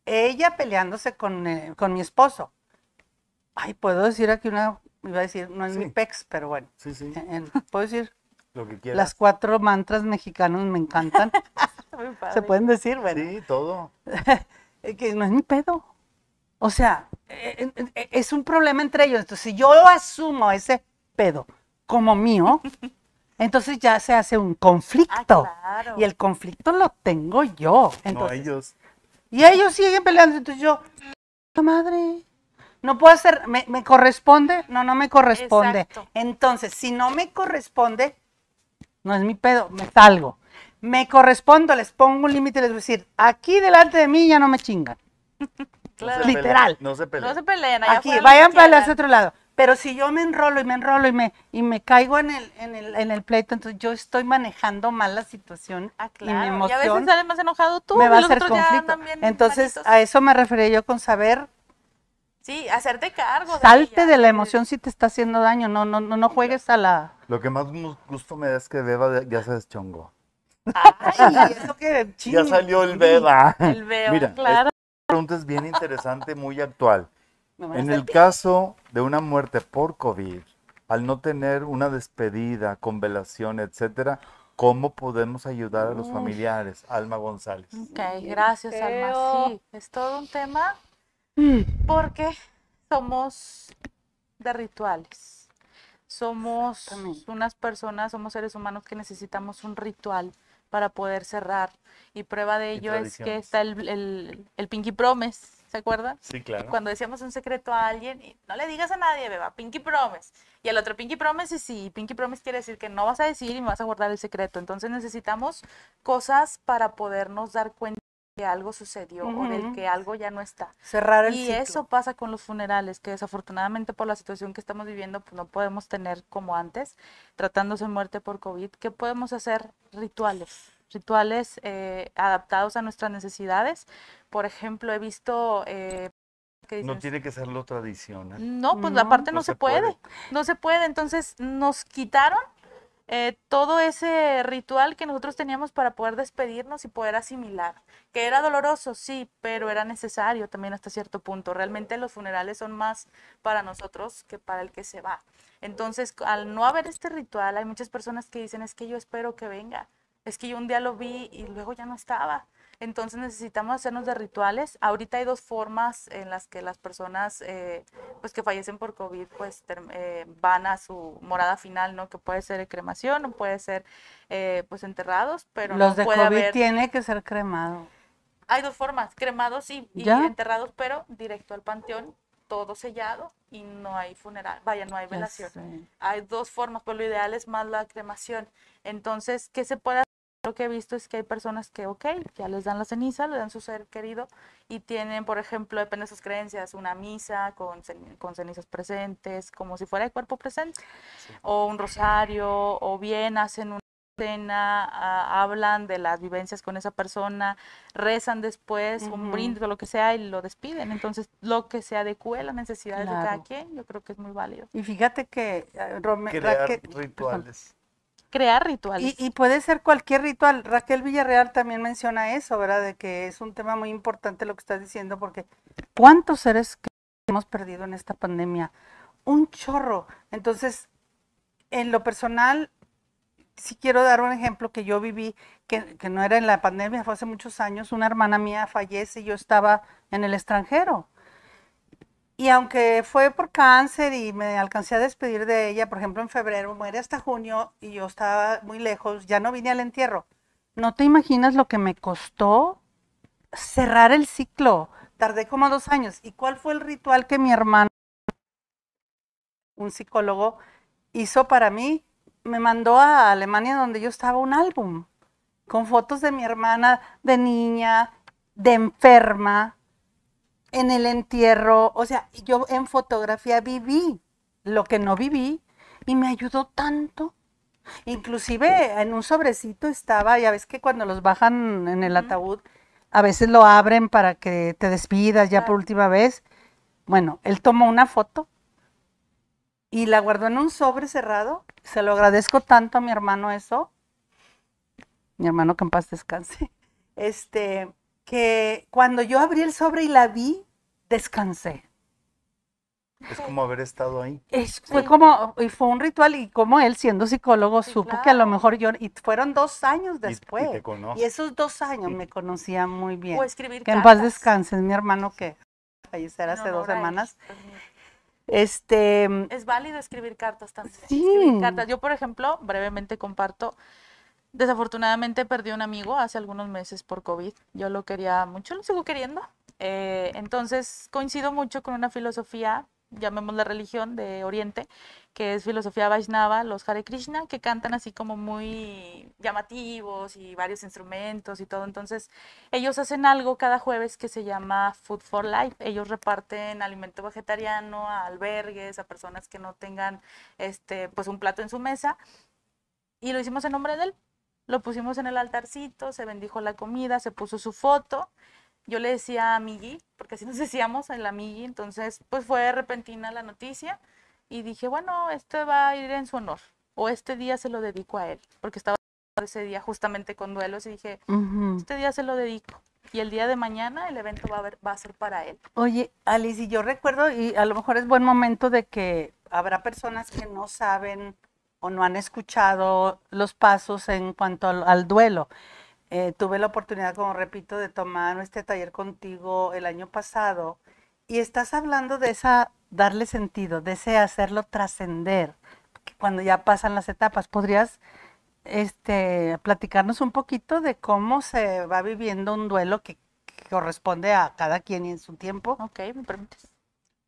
ella peleándose con, eh, con mi esposo. Ay, puedo decir aquí una, iba a decir, no es mi Sí. pex, pero bueno, Sí, sí, en- puedo decir, lo que quieras. las cuatro mantras mexicanos me encantan. Se pueden decir, bueno. Sí, todo. Que no es mi pedo. O sea, eh, es un problema entre ellos. Entonces, si yo asumo ese pedo como mío, entonces ya se hace un Ah, conflicto. claro. Y el conflicto lo tengo yo. no Entonces, ellos. Y ellos siguen peleando. Entonces yo, "Puta madre, no puedo hacer, ¿me, me corresponde? No, no me corresponde. Exacto. Entonces, si no me corresponde, no es mi pedo, me salgo. Me correspondo, les pongo un límite y les voy a decir, aquí delante de mí ya no me chingan. No Claro. Literal. No se peleen. No se peleen, allá Aquí, vayan para el otro lado. Pero si yo me enrolo y me enrolo y me, y me caigo en el, en, el, en el pleito, entonces yo estoy manejando mal la situación Ah, y mi claro. Y a emoción veces sales más enojado tú. me va a hacer ya conflicto. Entonces, a eso me refería yo con saber, Sí, hacerte cargo. de salte ella, de la emoción si te está haciendo daño, no, no, no, no juegues a la... Lo que más gusto me da es que Beba ya se deschongó. Ay, eso que Ya ching. salió el Beba. El veo, Mira, claro. esta pregunta es bien interesante, muy actual. En el caso de una muerte por COVID, al no tener una despedida con velación, etcétera, ¿cómo podemos ayudar a los familiares? Alma González. Ok, gracias, Alma. Sí, es todo un tema porque somos de rituales. Somos unas personas, somos seres humanos que necesitamos un ritual para poder cerrar. Y prueba de ello es que está el, el, el Pinky Promise, ¿se acuerdan? Sí, claro. Cuando decíamos un secreto a alguien, y no le digas a nadie, beba, Pinky Promise. Y el otro Pinky Promise, y sí, Pinky Promise quiere decir que no vas a decir y me vas a guardar el secreto. Entonces necesitamos cosas para podernos dar cuenta que algo sucedió o del que algo ya no está. Cerrar el Y ciclo. eso pasa con los funerales, que desafortunadamente por la situación que estamos viviendo, pues no podemos tener como antes, tratándose de muerte por COVID. ¿Qué podemos hacer? Rituales, rituales eh, adaptados a nuestras necesidades. Por ejemplo, he visto eh, que No tiene que ser lo tradicional. no, pues No, aparte no, no se, se puede. puede. no se puede. Entonces nos quitaron eh, todo ese ritual que nosotros teníamos para poder despedirnos y poder asimilar. Que era doloroso, sí, pero era necesario también hasta cierto punto. Realmente los funerales son más para nosotros que para el que se va. Entonces, al no haber este ritual, hay muchas personas que dicen, es que yo espero que venga, es que yo un día lo vi y luego ya no estaba. Entonces necesitamos hacernos de rituales. Ahorita hay dos formas en las que las personas eh, pues que fallecen por COVID pues eh, van a su morada final, ¿no? Que puede ser cremación o puede ser eh, pues enterrados, pero Los no de puede COVID haber... tiene que ser cremado. Hay dos formas, cremados y, y enterrados, pero directo al panteón, todo sellado y no hay funeral, vaya, no hay velación. Hay dos formas, pero lo ideal es más la cremación. Entonces, ¿qué se puede? Lo que he visto es que hay personas que, ok, ya les dan la ceniza, le dan su ser querido y tienen, por ejemplo, depende de sus creencias, una misa con, cen- con cenizas presentes, como si fuera el cuerpo presente, o un rosario, o bien hacen una cena, ah, hablan de las vivencias con esa persona, rezan después, un brindis o lo que sea y lo despiden. Entonces, lo que se adecue a las necesidades de cada quien, yo creo que es muy válido. Y fíjate que eh, Rome- Crear Raquel- perdón. Crear rituales. Y, y puede ser cualquier ritual. Raquel Villarreal también menciona eso, ¿verdad? De que es un tema muy importante lo que estás diciendo, porque ¿cuántos seres que hemos perdido en esta pandemia? Un chorro. Entonces, en lo personal, sí quiero dar un ejemplo que yo viví, que, que no era en la pandemia, fue hace muchos años. Una hermana mía fallece y yo estaba en el extranjero. Y aunque fue por cáncer y me alcancé a despedir de ella, por ejemplo, en febrero, muere hasta junio y yo estaba muy lejos, ya no vine al entierro. No te imaginas lo que me costó cerrar el ciclo. Tardé como dos años. ¿Y cuál fue el ritual que mi hermano, un psicólogo, hizo para mí? Me mandó a Alemania donde yo estaba un álbum con fotos de mi hermana de niña, de enferma, en el entierro, o sea, yo en fotografía viví lo que no viví y me ayudó tanto. Inclusive en un sobrecito estaba, ya ves que cuando los bajan en el ataúd, a veces lo abren para que te despidas ya por última vez. Bueno, él tomó una foto y la guardó en un sobre cerrado. Se lo agradezco tanto a mi hermano eso. Mi hermano que en paz descanse. Este, que cuando yo abrí el sobre y la vi, descansé. Es como haber estado ahí. Es, fue Sí. como, y fue un ritual, y como él, siendo psicólogo, Sí, supo que a lo mejor yo, y fueron dos años Y- Y, te después. Y esos dos años me conocía muy bien. O escribir Que en paz cartas. descanse, es mi hermano que fallecer en hace dos semanas. Este, Es válido escribir cartas también. Sí. escribir cartas. Yo, por ejemplo, brevemente comparto. Desafortunadamente perdí un amigo hace algunos meses por COVID. Yo lo quería mucho, lo sigo queriendo. Eh, entonces coincido mucho con una filosofía, llamémosla religión de Oriente, que es filosofía Vaishnava, los Hare Krishna, que cantan así como muy llamativos y varios instrumentos y todo. Entonces ellos hacen algo cada jueves que se llama Food for Life. Ellos reparten alimento vegetariano a albergues, a personas que no tengan este, pues un plato en su mesa. Y lo hicimos en nombre de él. Lo pusimos en el altarcito, se bendijo la comida, se puso su foto. Yo le decía amigui, porque así nos decíamos el amigui. Entonces, pues fue repentina la noticia. Y dije, bueno, este va a ir en su honor. O este día se lo dedico a él. Porque estaba ese día justamente con duelos y dije, este día se lo dedico. Y el día de mañana el evento va a, va a ser para él. Oye, Alice, y yo recuerdo, y a lo mejor es buen momento de que habrá personas que no saben o no han escuchado los pasos en cuanto al, duelo. Eh, tuve la oportunidad, como repito, de tomar este taller contigo el año pasado y estás hablando de esa, darle sentido, de ese hacerlo trascender, cuando ya pasan las etapas. ¿Podrías este, platicarnos un poquito de cómo se va viviendo un duelo que, corresponde a cada quien en su tiempo? Ok, ¿me permites?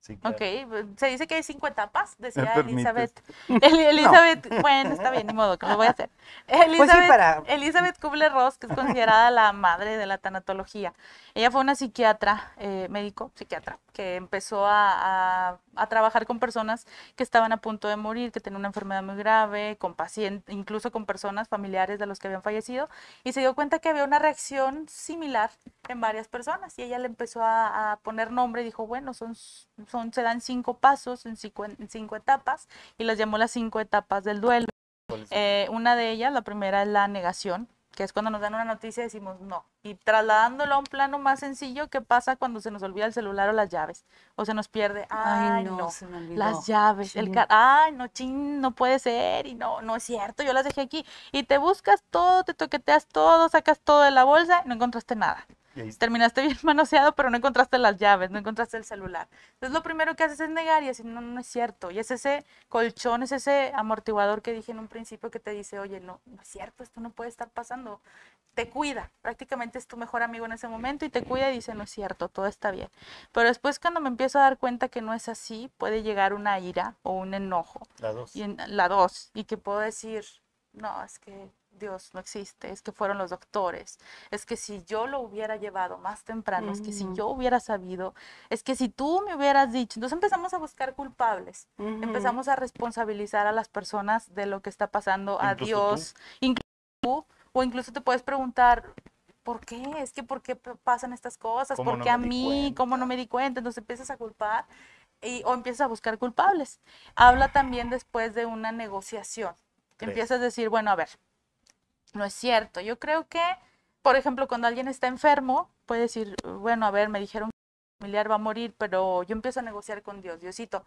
Sí, claro. Ok, pues, se dice que hay cinco etapas, decía? Elizabeth. El- Elizabeth, bueno, está bien, ni modo, que lo voy a hacer. Elizabeth, Pues sí, para- Elizabeth Kubler-Ross, que es considerada la madre de la tanatología. Ella fue una psiquiatra, eh, médico, psiquiatra, que empezó a, a- a trabajar con personas que estaban a punto de morir, que tenían una enfermedad muy grave, con pacientes, incluso con personas familiares de los que habían fallecido, y se dio cuenta que había una reacción similar en varias personas. Y ella le empezó a, a poner nombre y dijo, bueno, son, son, se dan cinco pasos en cinco, en cinco etapas, y las llamó las cinco etapas del duelo. Eh, una de ellas, la primera es la negación, que es cuando nos dan una noticia y decimos no. Y trasladándolo a un plano más sencillo, ¿qué pasa cuando se nos olvida el celular o las llaves? O se nos pierde, ay, no, se me olvidó. las llaves, el car ay, no, chin, no puede ser, y no, no es cierto, yo las dejé aquí. Y te buscas todo, te toqueteas todo, sacas todo de la bolsa y no encontraste nada. Ahí. Terminaste bien manoseado, pero no encontraste las llaves, no encontraste el celular. Entonces lo primero que haces es negar y decir, no, no es cierto. Y es ese colchón, es ese amortiguador que dije en un principio que te dice, oye, no, no es cierto, esto no puede estar pasando. Te cuida, prácticamente es tu mejor amigo en ese momento y te cuida y dice, no es cierto, todo está bien. Pero después cuando me empiezo a dar cuenta que no es así, puede llegar una ira o un enojo La dos. y en la dos, y que puedo decir, no, es que Dios no existe, es que fueron los doctores, es que si yo lo hubiera llevado más temprano, es que si Ujú. yo hubiera sabido, es que si tú me hubieras dicho, entonces empezamos a buscar culpables, empezamos a responsabilizar a las personas de lo que está pasando, a Incluso tú. Dios, incluso tú, o incluso te puedes preguntar, ¿por qué? Es que ¿por qué pasan estas cosas? ¿Cómo ¿Por no qué a mí? ¿Cómo no me di cuenta? Entonces empiezas a culpar y, o empiezas a buscar culpables. Habla también después de una negociación. Empiezas a decir, bueno, a ver, no es cierto. Yo creo que, por ejemplo, cuando alguien está enfermo, puede decir, bueno, a ver, me dijeron que mi familiar va a morir, pero yo empiezo a negociar con Dios. Diosito,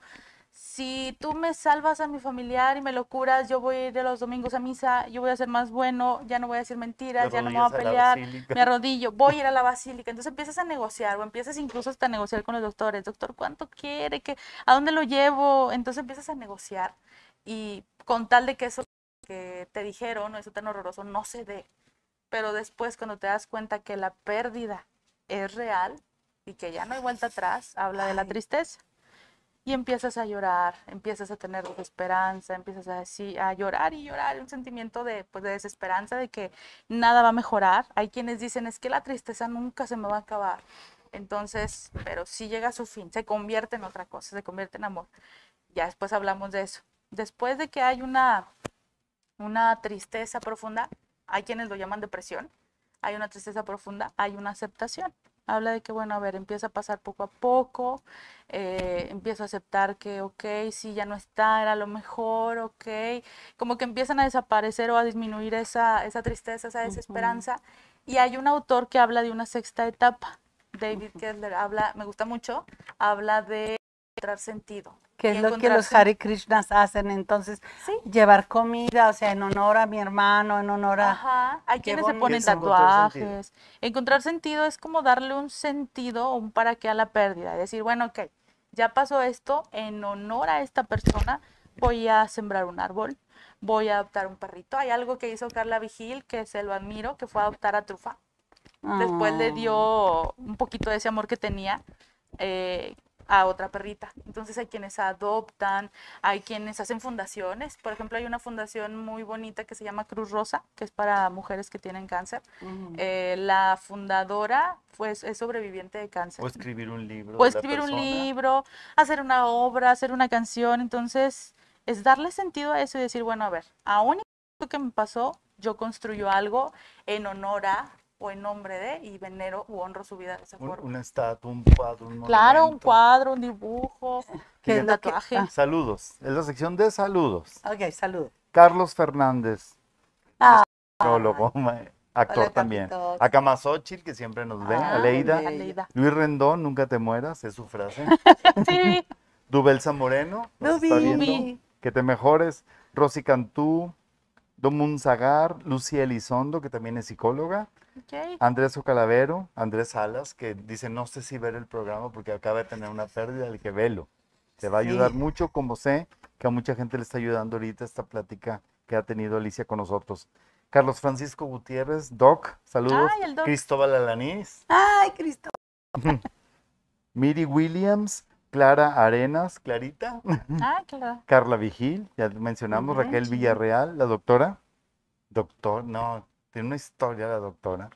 si tú me salvas a mi familiar y me lo curas, yo voy a ir a los domingos a misa, yo voy a ser más bueno, ya no voy a decir mentiras, ya no me voy a pelear, me arrodillo, voy a ir a la basílica. Entonces empiezas a negociar o empiezas incluso hasta a negociar con los doctores. Doctor, ¿cuánto quiere? que ¿A dónde lo llevo? Entonces empiezas a negociar y con tal de que eso que te dijeron o eso tan horroroso no se dé. Pero después cuando te das cuenta que la pérdida es real y que ya no hay vuelta atrás, habla de la Ay. tristeza. Y empiezas a llorar, empiezas a tener desesperanza, empiezas a decir, a llorar y llorar, un sentimiento de, pues, de desesperanza, de que nada va a mejorar. Hay quienes dicen, es que la tristeza nunca se me va a acabar. Entonces, pero sí llega a su fin, se convierte en otra cosa, se convierte en amor. Ya después hablamos de eso. Después de que hay una, una tristeza profunda, hay quienes lo llaman depresión, hay una tristeza profunda, hay una aceptación. Habla de que, bueno, a ver, empieza a pasar poco a poco, eh, empiezo a aceptar que, ok, sí, ya no está, era lo mejor, ok, como que empiezan a desaparecer o a disminuir esa, esa tristeza, esa desesperanza. Y hay un autor que habla de una sexta etapa, David Kessler, habla, me gusta mucho, habla de encontrar sentido. Que es lo que los Hare Krishnas hacen, entonces, Sí. llevar comida, o sea, en honor a mi hermano, en honor a... Ajá, hay quienes se ponen tatuajes. Encontrar sentido es como darle un sentido o un para qué a la pérdida. Decir, bueno, ok, ya pasó esto, en honor a esta persona voy a sembrar un árbol, voy a adoptar un perrito. Hay algo que hizo Carla Vigil que se lo admiro, que fue adoptar a Trufa. Después le Ah. dio un poquito de ese amor que tenía eh, a otra perrita. Entonces hay quienes adoptan, hay quienes hacen fundaciones. Por ejemplo, hay una fundación muy bonita que se llama Cruz Rosa, que es para mujeres que tienen cáncer. Eh, la fundadora pues, es sobreviviente de cáncer. O escribir un libro. O escribir un libro, hacer una obra, hacer una canción. Entonces, es darle sentido a eso y decir, bueno, a ver, aún esto que me pasó, yo construyo algo en honor a o en nombre de y venero u honro su vida de esa Un- forma. Una estatua, un cuadro, un Claro, un cuadro, un dibujo, ¿Qué es un que- tatuaje. ah, Saludos. Es la sección de saludos. ok, salud. Carlos Fernández, Ah, psicólogo, ma- actor Hola, también. A Camasochil, que siempre nos ve. Ah, Aleida. Luis Rendón, nunca te mueras, es su frase. Sí, Dubelsa Moreno, nos está viendo. Que te mejores. Rosy Cantú, Domun Zagar, Lucía Elizondo, que también es psicóloga. Andrés Ocalavero, Andrés Salas, que dice, no sé si ver el programa porque acaba de tener una pérdida, el que velo. Te va a ayudar Sí. mucho, como sé que a mucha gente le está ayudando ahorita esta plática que ha tenido Alicia con nosotros. Carlos Francisco Gutiérrez, Doc, saludos. Ay, el doc. Cristóbal Alanís, Ay, Cristo. Miri Williams, Clara Arenas, Clarita, Ah, claro. Carla Vigil, ya mencionamos, Raquel. Villarreal, la doctora. Doctor, no, tiene una historia la doctora.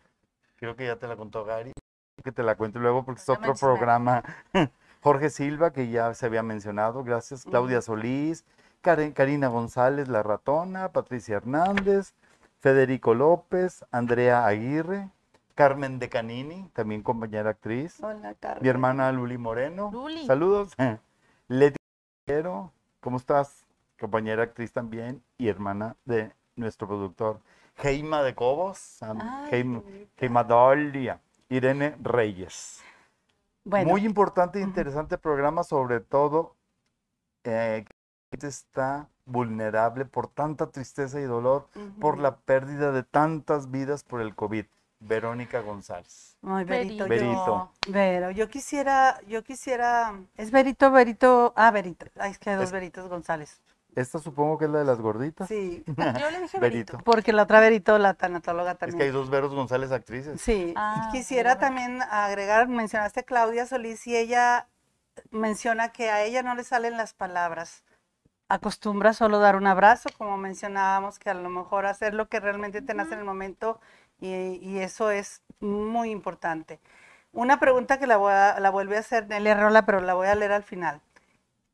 Creo que ya te la contó Gary, que te la cuente luego porque es otro mencioné. programa. Jorge Silva, que ya se había mencionado, gracias. Claudia. Solís, Karen- Karina González, La Ratona, Patricia Hernández, Federico López, Andrea Aguirre, Carmen De Canini, también compañera actriz. Hola, Carmen. Mi hermana Luli Moreno. Luli. Saludos. Leti ¿cómo estás? compañera actriz también y hermana de nuestro productor Heima de Cobos, bonita. Heima Dolia, Irene Reyes. Bueno, Muy importante e interesante programa, sobre todo eh, que está vulnerable por tanta tristeza y dolor, por la pérdida de tantas vidas por el COVID. Verónica González. Ay, Berito, yo- Berito. Vero, yo quisiera, yo quisiera, es Berito, Berito, ah, Berito, ay, es que hay dos Es- Beritos González. Esta supongo que es la de las gorditas. Sí, Yo le dije Berito. Berito. porque la otra Berito, la tanatóloga Es que hay también. dos Veros González actrices. Sí, Ah, quisiera bueno. también agregar, mencionaste a Claudia Solís y ella menciona que a ella no le salen las palabras. Acostumbra solo dar un abrazo, como mencionábamos, que a lo mejor hacer lo que realmente te nace en el momento y, y eso es muy importante. Una pregunta que la, voy a- la vuelve a hacer Nelly Rola, pero la voy a leer al final.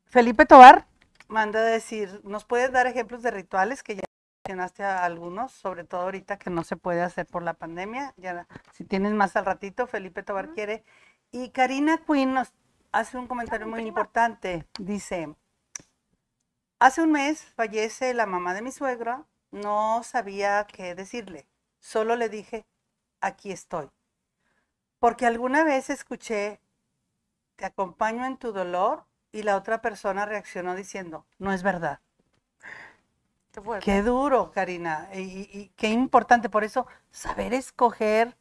Felipe Tobar manda a decir, ¿nos puedes dar ejemplos de rituales que ya mencionaste a algunos, sobre todo ahorita que no se puede hacer por la pandemia? Ya, si tienes más al ratito, Felipe Tobar quiere. Y Karina Quinn nos hace un comentario muy importante. Dice, hace un mes fallece la mamá de mi suegra, no sabía qué decirle, solo le dije, aquí estoy. Porque alguna vez escuché, te acompaño en tu dolor y la otra persona reaccionó diciendo, no es verdad. Qué duro, Karina, y, y- y qué importante. Por eso, saber escoger.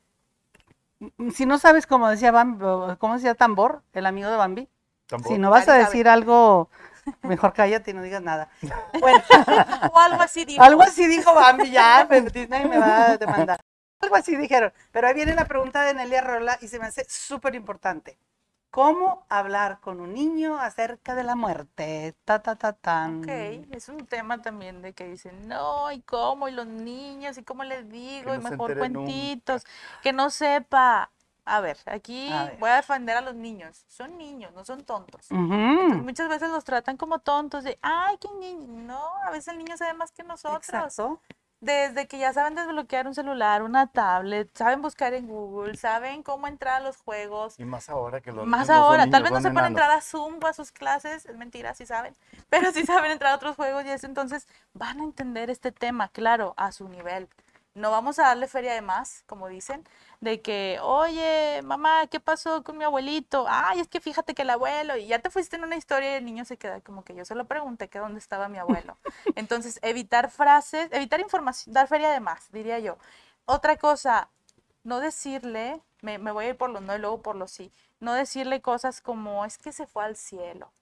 Mm, Si no sabes, como decía Bambi, ¿cómo decía Tambor, el amigo de Bambi? Si no vas a decir algo, mejor cállate y no digas nada. Bueno, O algo así dijo. algo así dijo Bambi, ya, Disney me va a demandar. Algo así dijeron. Pero ahí viene la pregunta de Nelia Rola y se me hace súper importante. ¿Cómo hablar con un niño acerca de la muerte? Ta, ta, ta, tan. Ok, es un tema también de que dicen, no, ¿y cómo? ¿Y los niños? ¿Y cómo les digo? no y mejor nunca. cuentitos, que no sepa. A ver, aquí A ver. voy a defender a los niños. Son niños, no son tontos. Entonces, muchas veces los tratan como tontos de, ay, qué niño. No, a veces el niño sabe más que nosotros. Exacto. Desde que ya saben desbloquear un celular, una tablet, saben buscar en Google, saben cómo entrar a los juegos. Y más ahora que los Más ahora, tal vez no sepan entrar a Zoom o a sus clases, es mentira, sí saben, pero sí saben entrar a otros juegos y eso entonces van a entender este tema, claro, a su nivel. No vamos a darle feria de más, como dicen, de que, oye, mamá, ¿qué pasó con mi abuelito? Ay, es que fíjate que el abuelo, y ya te fuiste en una historia y el niño se queda como que yo se lo pregunté que dónde estaba mi abuelo. Entonces, evitar frases, evitar información, dar feria de más, diría yo. Otra cosa, no decirle, me, me voy a ir por lo no y luego por lo sí, no decirle cosas como es que se fue al cielo.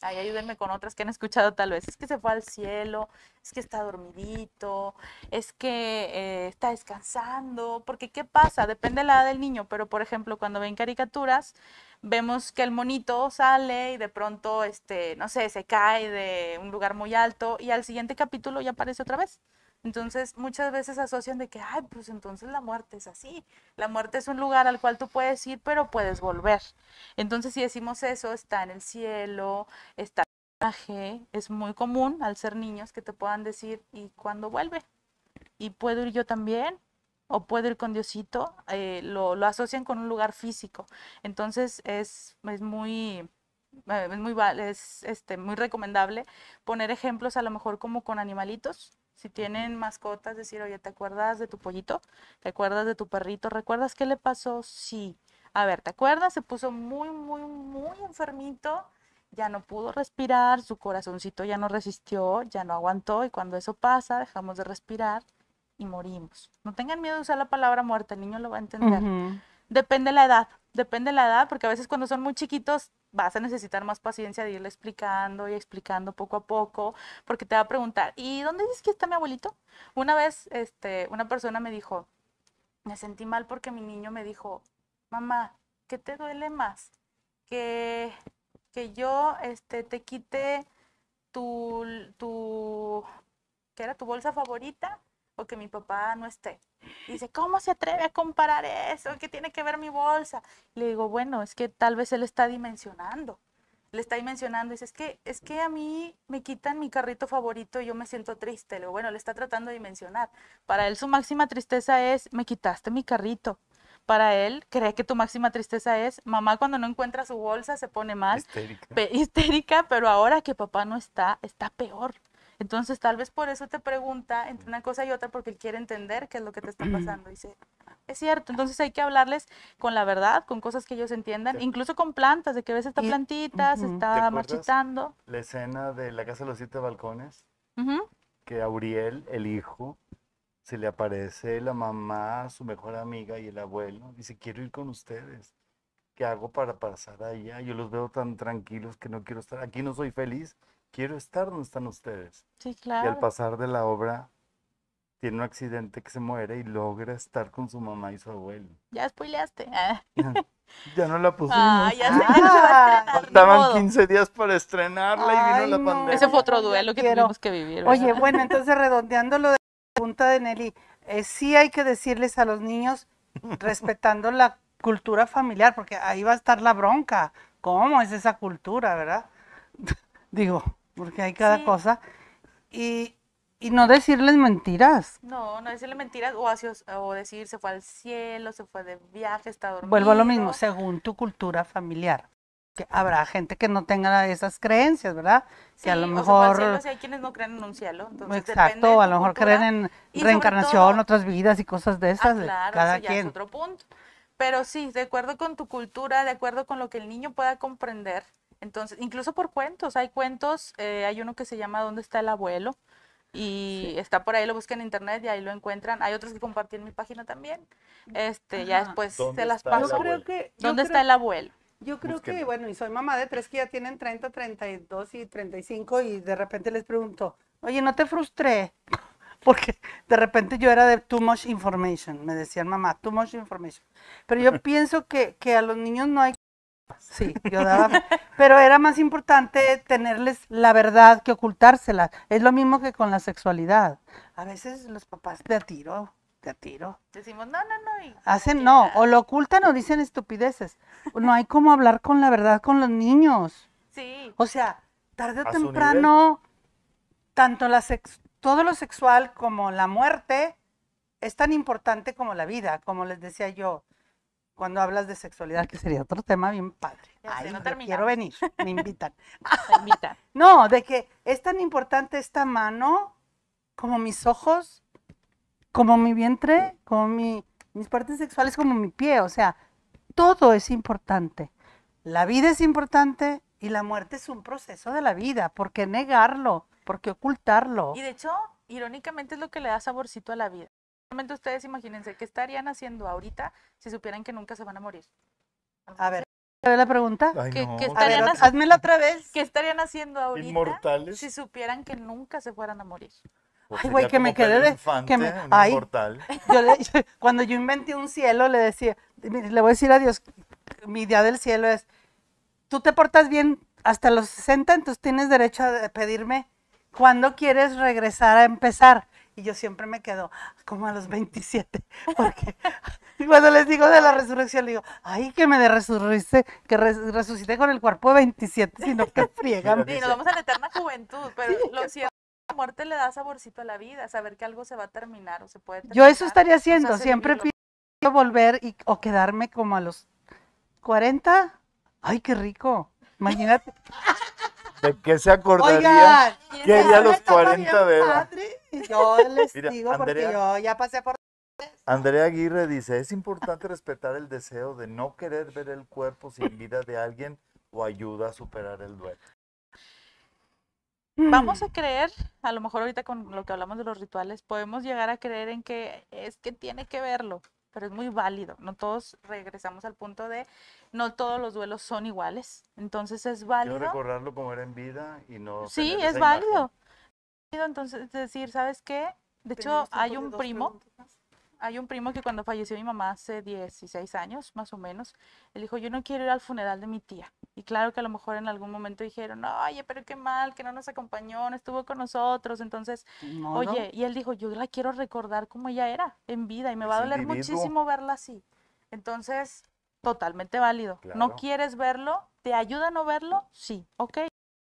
Ay, ayúdenme con otras que han escuchado tal vez. Es que se fue al cielo, es que está dormidito, es que eh, está descansando, porque ¿qué pasa? Depende de la edad del niño, pero por ejemplo, cuando ven caricaturas, vemos que el monito sale y de pronto, este, no sé, se cae de un lugar muy alto y al siguiente capítulo ya aparece otra vez. Entonces, muchas veces asocian de que, ay, pues entonces la muerte es así. La muerte es un lugar al cual tú puedes ir, pero puedes volver. Entonces, si decimos eso, está en el cielo, está en el viaje, es muy común al ser niños que te puedan decir, ¿y cuándo vuelve? ¿Y puedo ir yo también? ¿O puedo ir con Diosito? Eh, lo, lo asocian con un lugar físico. Entonces, es, es muy... eh, Es muy, es, este, muy recomendable poner ejemplos a lo mejor como con animalitos, si tienen mascotas, decir, oye, ¿te acuerdas de tu pollito? ¿Te acuerdas de tu perrito? ¿Recuerdas qué le pasó? Sí. A ver, ¿te acuerdas? Se puso muy, muy, muy enfermito, ya no pudo respirar, su corazoncito ya no resistió, ya no aguantó y cuando eso pasa, dejamos de respirar y morimos. No tengan miedo de usar la palabra muerte, el niño lo va a entender. Depende de la edad, depende de la edad, porque a veces cuando son muy chiquitos vas a necesitar más paciencia de irle explicando y explicando poco a poco, porque te va a preguntar, ¿y dónde dices que está mi abuelito? Una vez, este, una persona me dijo, me sentí mal porque mi niño me dijo, mamá, ¿qué te duele más? Que, que yo, este, te quite tu, tu, ¿qué era? Tu bolsa favorita o que mi papá no esté. Y dice, ¿cómo se atreve a comparar eso? ¿Qué tiene que ver mi bolsa? Le digo, bueno, es que tal vez él está dimensionando. Le está dimensionando. Dice, es que, es que a mí me quitan mi carrito favorito y yo me siento triste. Le digo, bueno, le está tratando de dimensionar. Para él su máxima tristeza es, me quitaste mi carrito. Para él, cree que tu máxima tristeza es, mamá cuando no encuentra su bolsa se pone mal Histérica. pe- histérica, pero ahora que papá no está, está peor. Entonces, tal vez por eso te pregunta entre una cosa y otra, porque él quiere entender qué es lo que te está pasando. Dice, es cierto, entonces hay que hablarles con la verdad, con cosas que ellos entiendan, Sí. incluso con plantas, de que ves esta plantita, se ujú. ¿Te está marchitando. La escena de la casa de los siete balcones, Ujú. que a Uriel, el hijo, se le aparece la mamá, su mejor amiga y el abuelo. Dice, quiero ir con ustedes. ¿Qué hago para pasar allá? Yo los veo tan tranquilos que no quiero estar. Aquí no soy feliz. Quiero estar donde están ustedes. Sí, Y al claro. pasar de la obra, tiene un accidente que se muere y logra estar con su mamá y su abuelo. Ya spoileaste. Ah, Ya no la pusimos. Ah, ya no se va a estrenar, ni Faltaban modo. 15 días para estrenarla y vino la no. pandemia. Ese fue otro duelo que quiero. tuvimos que vivir. ¿verdad? Oye, bueno, entonces redondeando lo de la pregunta de Nelly, eh, sí hay que decirles a los niños, respetando la cultura familiar, porque ahí va a estar la bronca. ¿Cómo es esa cultura, verdad? Digo, porque hay cada Sí. cosa. Y, y no decirles mentiras. No, no decirle mentiras o, o decir se fue al cielo, se fue de viaje, está dormido. Vuelvo a lo mismo, según tu cultura familiar. Que habrá gente que no tenga esas creencias, ¿verdad? que a lo Sí, o se fue al mejor... cielo, sí hay quienes no creen en un cielo. Entonces Exacto, a lo mejor cultura. creen en reencarnación, todo- otras vidas y cosas de Ah, esas, de claro, cada eso ya es quien. otro punto. Pero sí, de acuerdo con tu cultura, de acuerdo con lo que el niño pueda comprender. Entonces, incluso por cuentos, hay cuentos, eh, hay uno que se llama ¿Dónde está el abuelo? Y está por ahí, lo buscan en internet y ahí lo encuentran. Hay otros que compartí en mi página también. Este, ya después ¿Dónde se las Yo paso. abuelo? creo que... yo ¿Dónde creo- está el abuelo? Yo creo que, bueno, y soy mamá de tres que ya tienen 30, 32 y 35 y de repente les pregunto, oye, ¿no te frustré? Porque de repente yo era de too much information, me decían mamá, too much information. Pero yo pienso que, que a los niños no hay... Sí, yo daba... Pero era más importante tenerles la verdad que ocultársela. Es lo mismo que con la sexualidad. A veces los papás de a tiro, de a tiro. Decimos, no, no, no. y Hacen, no, o lo ocultan o dicen estupideces. No hay como hablar con la verdad con los niños. Sí, O sea, tarde o temprano, tanto la sex- todo lo sexual como la muerte es tan importante como la vida, como les decía yo, cuando hablas de sexualidad, que sería otro tema bien padre. Ya sé, Ay, no quiero venir, me invitan. invitan. No, de que es tan importante esta mano como mis ojos, como mi vientre, como mi, mis partes sexuales, como mi pie. O sea, todo es importante. La vida es importante y la muerte es un proceso de la vida. ¿Por qué negarlo? ¿Por qué ocultarlo? Y de hecho, irónicamente es lo que le da saborcito a la vida. Realmente ustedes imagínense qué estarían haciendo ahorita si supieran que nunca se van a morir. A ver, ¿te la pregunta? Ay, ¿Qué- no, A ver, házmela otra vez. ¿Qué estarían haciendo ahorita Inmortales. si supieran que nunca se fueran a morir? Ay, güey, que me quedé de- Infante, que me- ay. inmortal. Yo le- yo- cuando yo inventé un cielo, le decía, le voy a decir a Dios, mi idea del cielo es, tú te portas bien hasta los 60, entonces tienes derecho a pedirme cuándo quieres regresar a empezar. Y yo siempre me quedo como a los 27, porque cuando les digo de la resurrección, le digo, ay, que me de que res- resucité con el cuerpo de 27, sino que friegan. Mira, Sí, nos vamos a la eterna juventud, pero Sí, lo cierto es que la muerte le da saborcito a la vida, saber que algo se va a terminar o se puede Yo eso terminar, estaría haciendo, siempre pido volver y, o quedarme como a los 40. Ay, qué rico. Imagínate. ¿De qué se acordaría? Oigan, ¿Qué haría a los estaba 40 bien de edad? padre. Yo les Mira, digo porque Andrea. yo ya pasé por... Andrea Aguirre dice, es importante respetar el deseo de no querer ver el cuerpo sin vida de alguien o ayuda a superar el duelo. Vamos a creer, a lo mejor ahorita con lo que hablamos de los rituales, podemos llegar a creer en que es que tiene que verlo, pero es muy válido. No todos regresamos al punto de no todos los duelos son iguales. Entonces es Quiero válido. recordarlo como era en vida y no Sí, tener es esa imagen. Entonces, decir, ¿sabes qué? De hecho, hay un primo, hay un primo que cuando falleció mi mamá hace 16 años, más o menos, él dijo, yo no quiero ir al funeral de mi tía. Y claro que a lo mejor en algún momento dijeron, oye, pero qué mal, que no nos acompañó, no estuvo con nosotros. Entonces, No, no. oye, y él dijo, yo la quiero recordar como ella era en vida y me va a Ese doler individuo. muchísimo verla así. Entonces, totalmente válido. ¿No quieres verlo? ¿Te ayuda a no verlo? Sí, ok.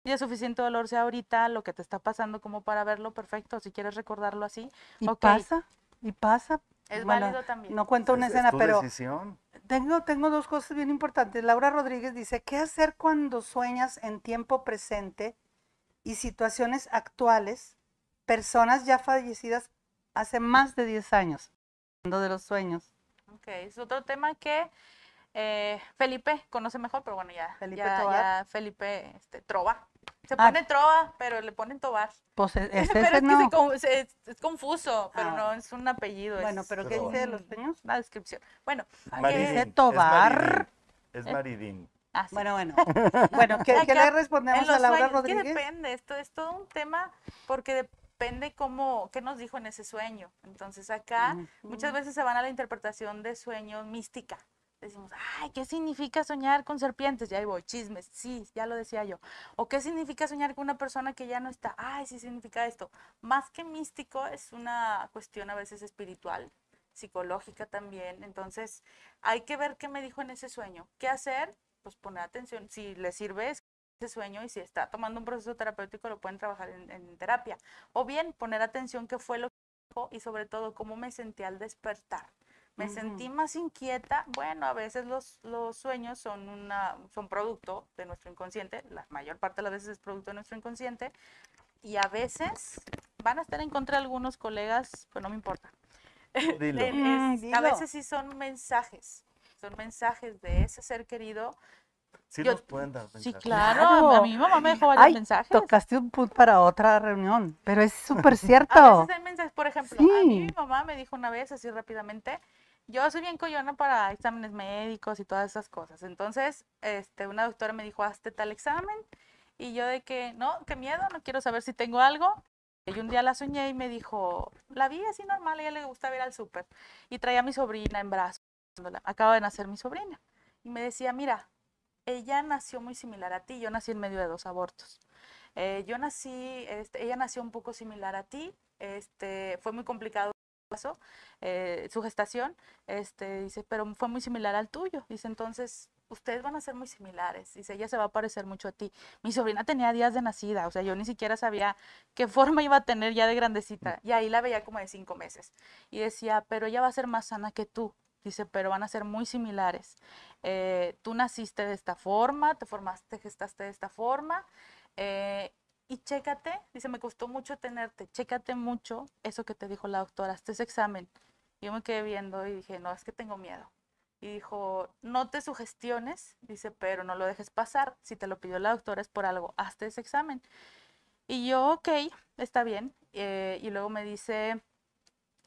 Y es suficiente dolor sea ahorita lo que te está pasando como para verlo perfecto. Si quieres recordarlo así, Y pasa, y pasa. es Bueno, válido también. No cuento una Es- es escena, tu pero decisión. tengo, tengo dos cosas bien importantes. Laura Rodríguez dice, ¿qué hacer cuando sueñas en tiempo presente y situaciones actuales, personas ya fallecidas hace más de 10 años, hablando de los sueños. Ok, es otro tema que eh, Felipe conoce mejor, pero bueno, ya, Felipe ya, Tobar. ya Felipe este, trova. Se Ah. pone trova, pero le ponen tobar. Pues e- este pero ese es, que no. se- es, es confuso, pero Ah. no es un apellido. Bueno, es pero ¿qué dice de los sueños? la descripción. Bueno, dice es Tobar. Maridín, Es Maridín. así. Bueno, bueno. Bueno, ¿qué, le respondemos a Laura sueños, que Rodríguez? depende, esto es todo un tema porque depende cómo, qué nos dijo en ese sueño. Entonces acá muchas veces se van a la interpretación de sueños mística. Decimos, ay, ¿qué significa soñar con serpientes? Ya ahí voy, chismes, sí, ya lo decía yo. O ¿qué significa soñar con una persona que ya no está? Ay, sí significa esto. Más que místico, es una cuestión a veces espiritual, psicológica también. Entonces, hay que ver qué me dijo en ese sueño. ¿Qué hacer? Pues poner atención. Si le sirve ese sueño y si está tomando un proceso terapéutico, lo pueden trabajar en, en terapia. O bien poner atención qué fue lo que dijo y sobre todo cómo me sentí al despertar. Me Ujú. sentí más inquieta. Bueno, a veces los, los sueños son, una, son producto de nuestro inconsciente. La mayor parte de las veces es producto de nuestro inconsciente. Y a veces van a estar en contra de algunos colegas, pues no me importa. Dilo. El- Mm, es- dilo. a veces sí son mensajes. Son mensajes de ese ser querido. Sí Yo- nos pueden dar Sí, mensajes. claro. A Claro. mí mi mamá me dejó varios Ay, mensajes. tocaste un punto para otra reunión, pero es súper A cierto. veces hay mensajes, por ejemplo, a mí mi Sí. mamá me dijo una vez, así rápidamente, yo soy bien coyona para exámenes médicos y todas esas cosas. Entonces, este, una doctora me dijo, hazte tal examen. Y yo de que, no, qué miedo, no quiero saber si tengo algo. Y un día la soñé y me dijo, la vi así normal, a ella le gusta ir al súper. Y traía a mi sobrina en brazos. Acaba de nacer mi sobrina. Y me decía, mira, ella nació muy similar a ti, yo nací en medio de dos abortos. Eh, yo nací, este, ella nació un poco similar a ti, este, fue muy complicado eso, eh, su gestación, este, dice, pero fue muy similar al tuyo, dice, entonces, ustedes van a ser muy similares, dice, ella se va a parecer mucho a ti. Mi sobrina tenía días de nacida, o sea, yo ni siquiera sabía qué forma iba a tener ya de grandecita, y ahí la veía como de cinco meses, y decía, pero ella va a ser más sana que tú, dice, pero van a ser muy similares. Eh, tú naciste de esta forma, te formaste, gestaste de esta forma, eh, y chécate, dice, me costó mucho tenerte, chécate mucho eso que te dijo la doctora, este ese examen. Yo me quedé viendo y dije, no, es que tengo miedo. Y dijo, no te sugestiones, dice, pero no lo dejes pasar. Si te lo pidió la doctora es por algo, hazte ese examen. Y yo, ok, está bien. Eh, y luego me dice,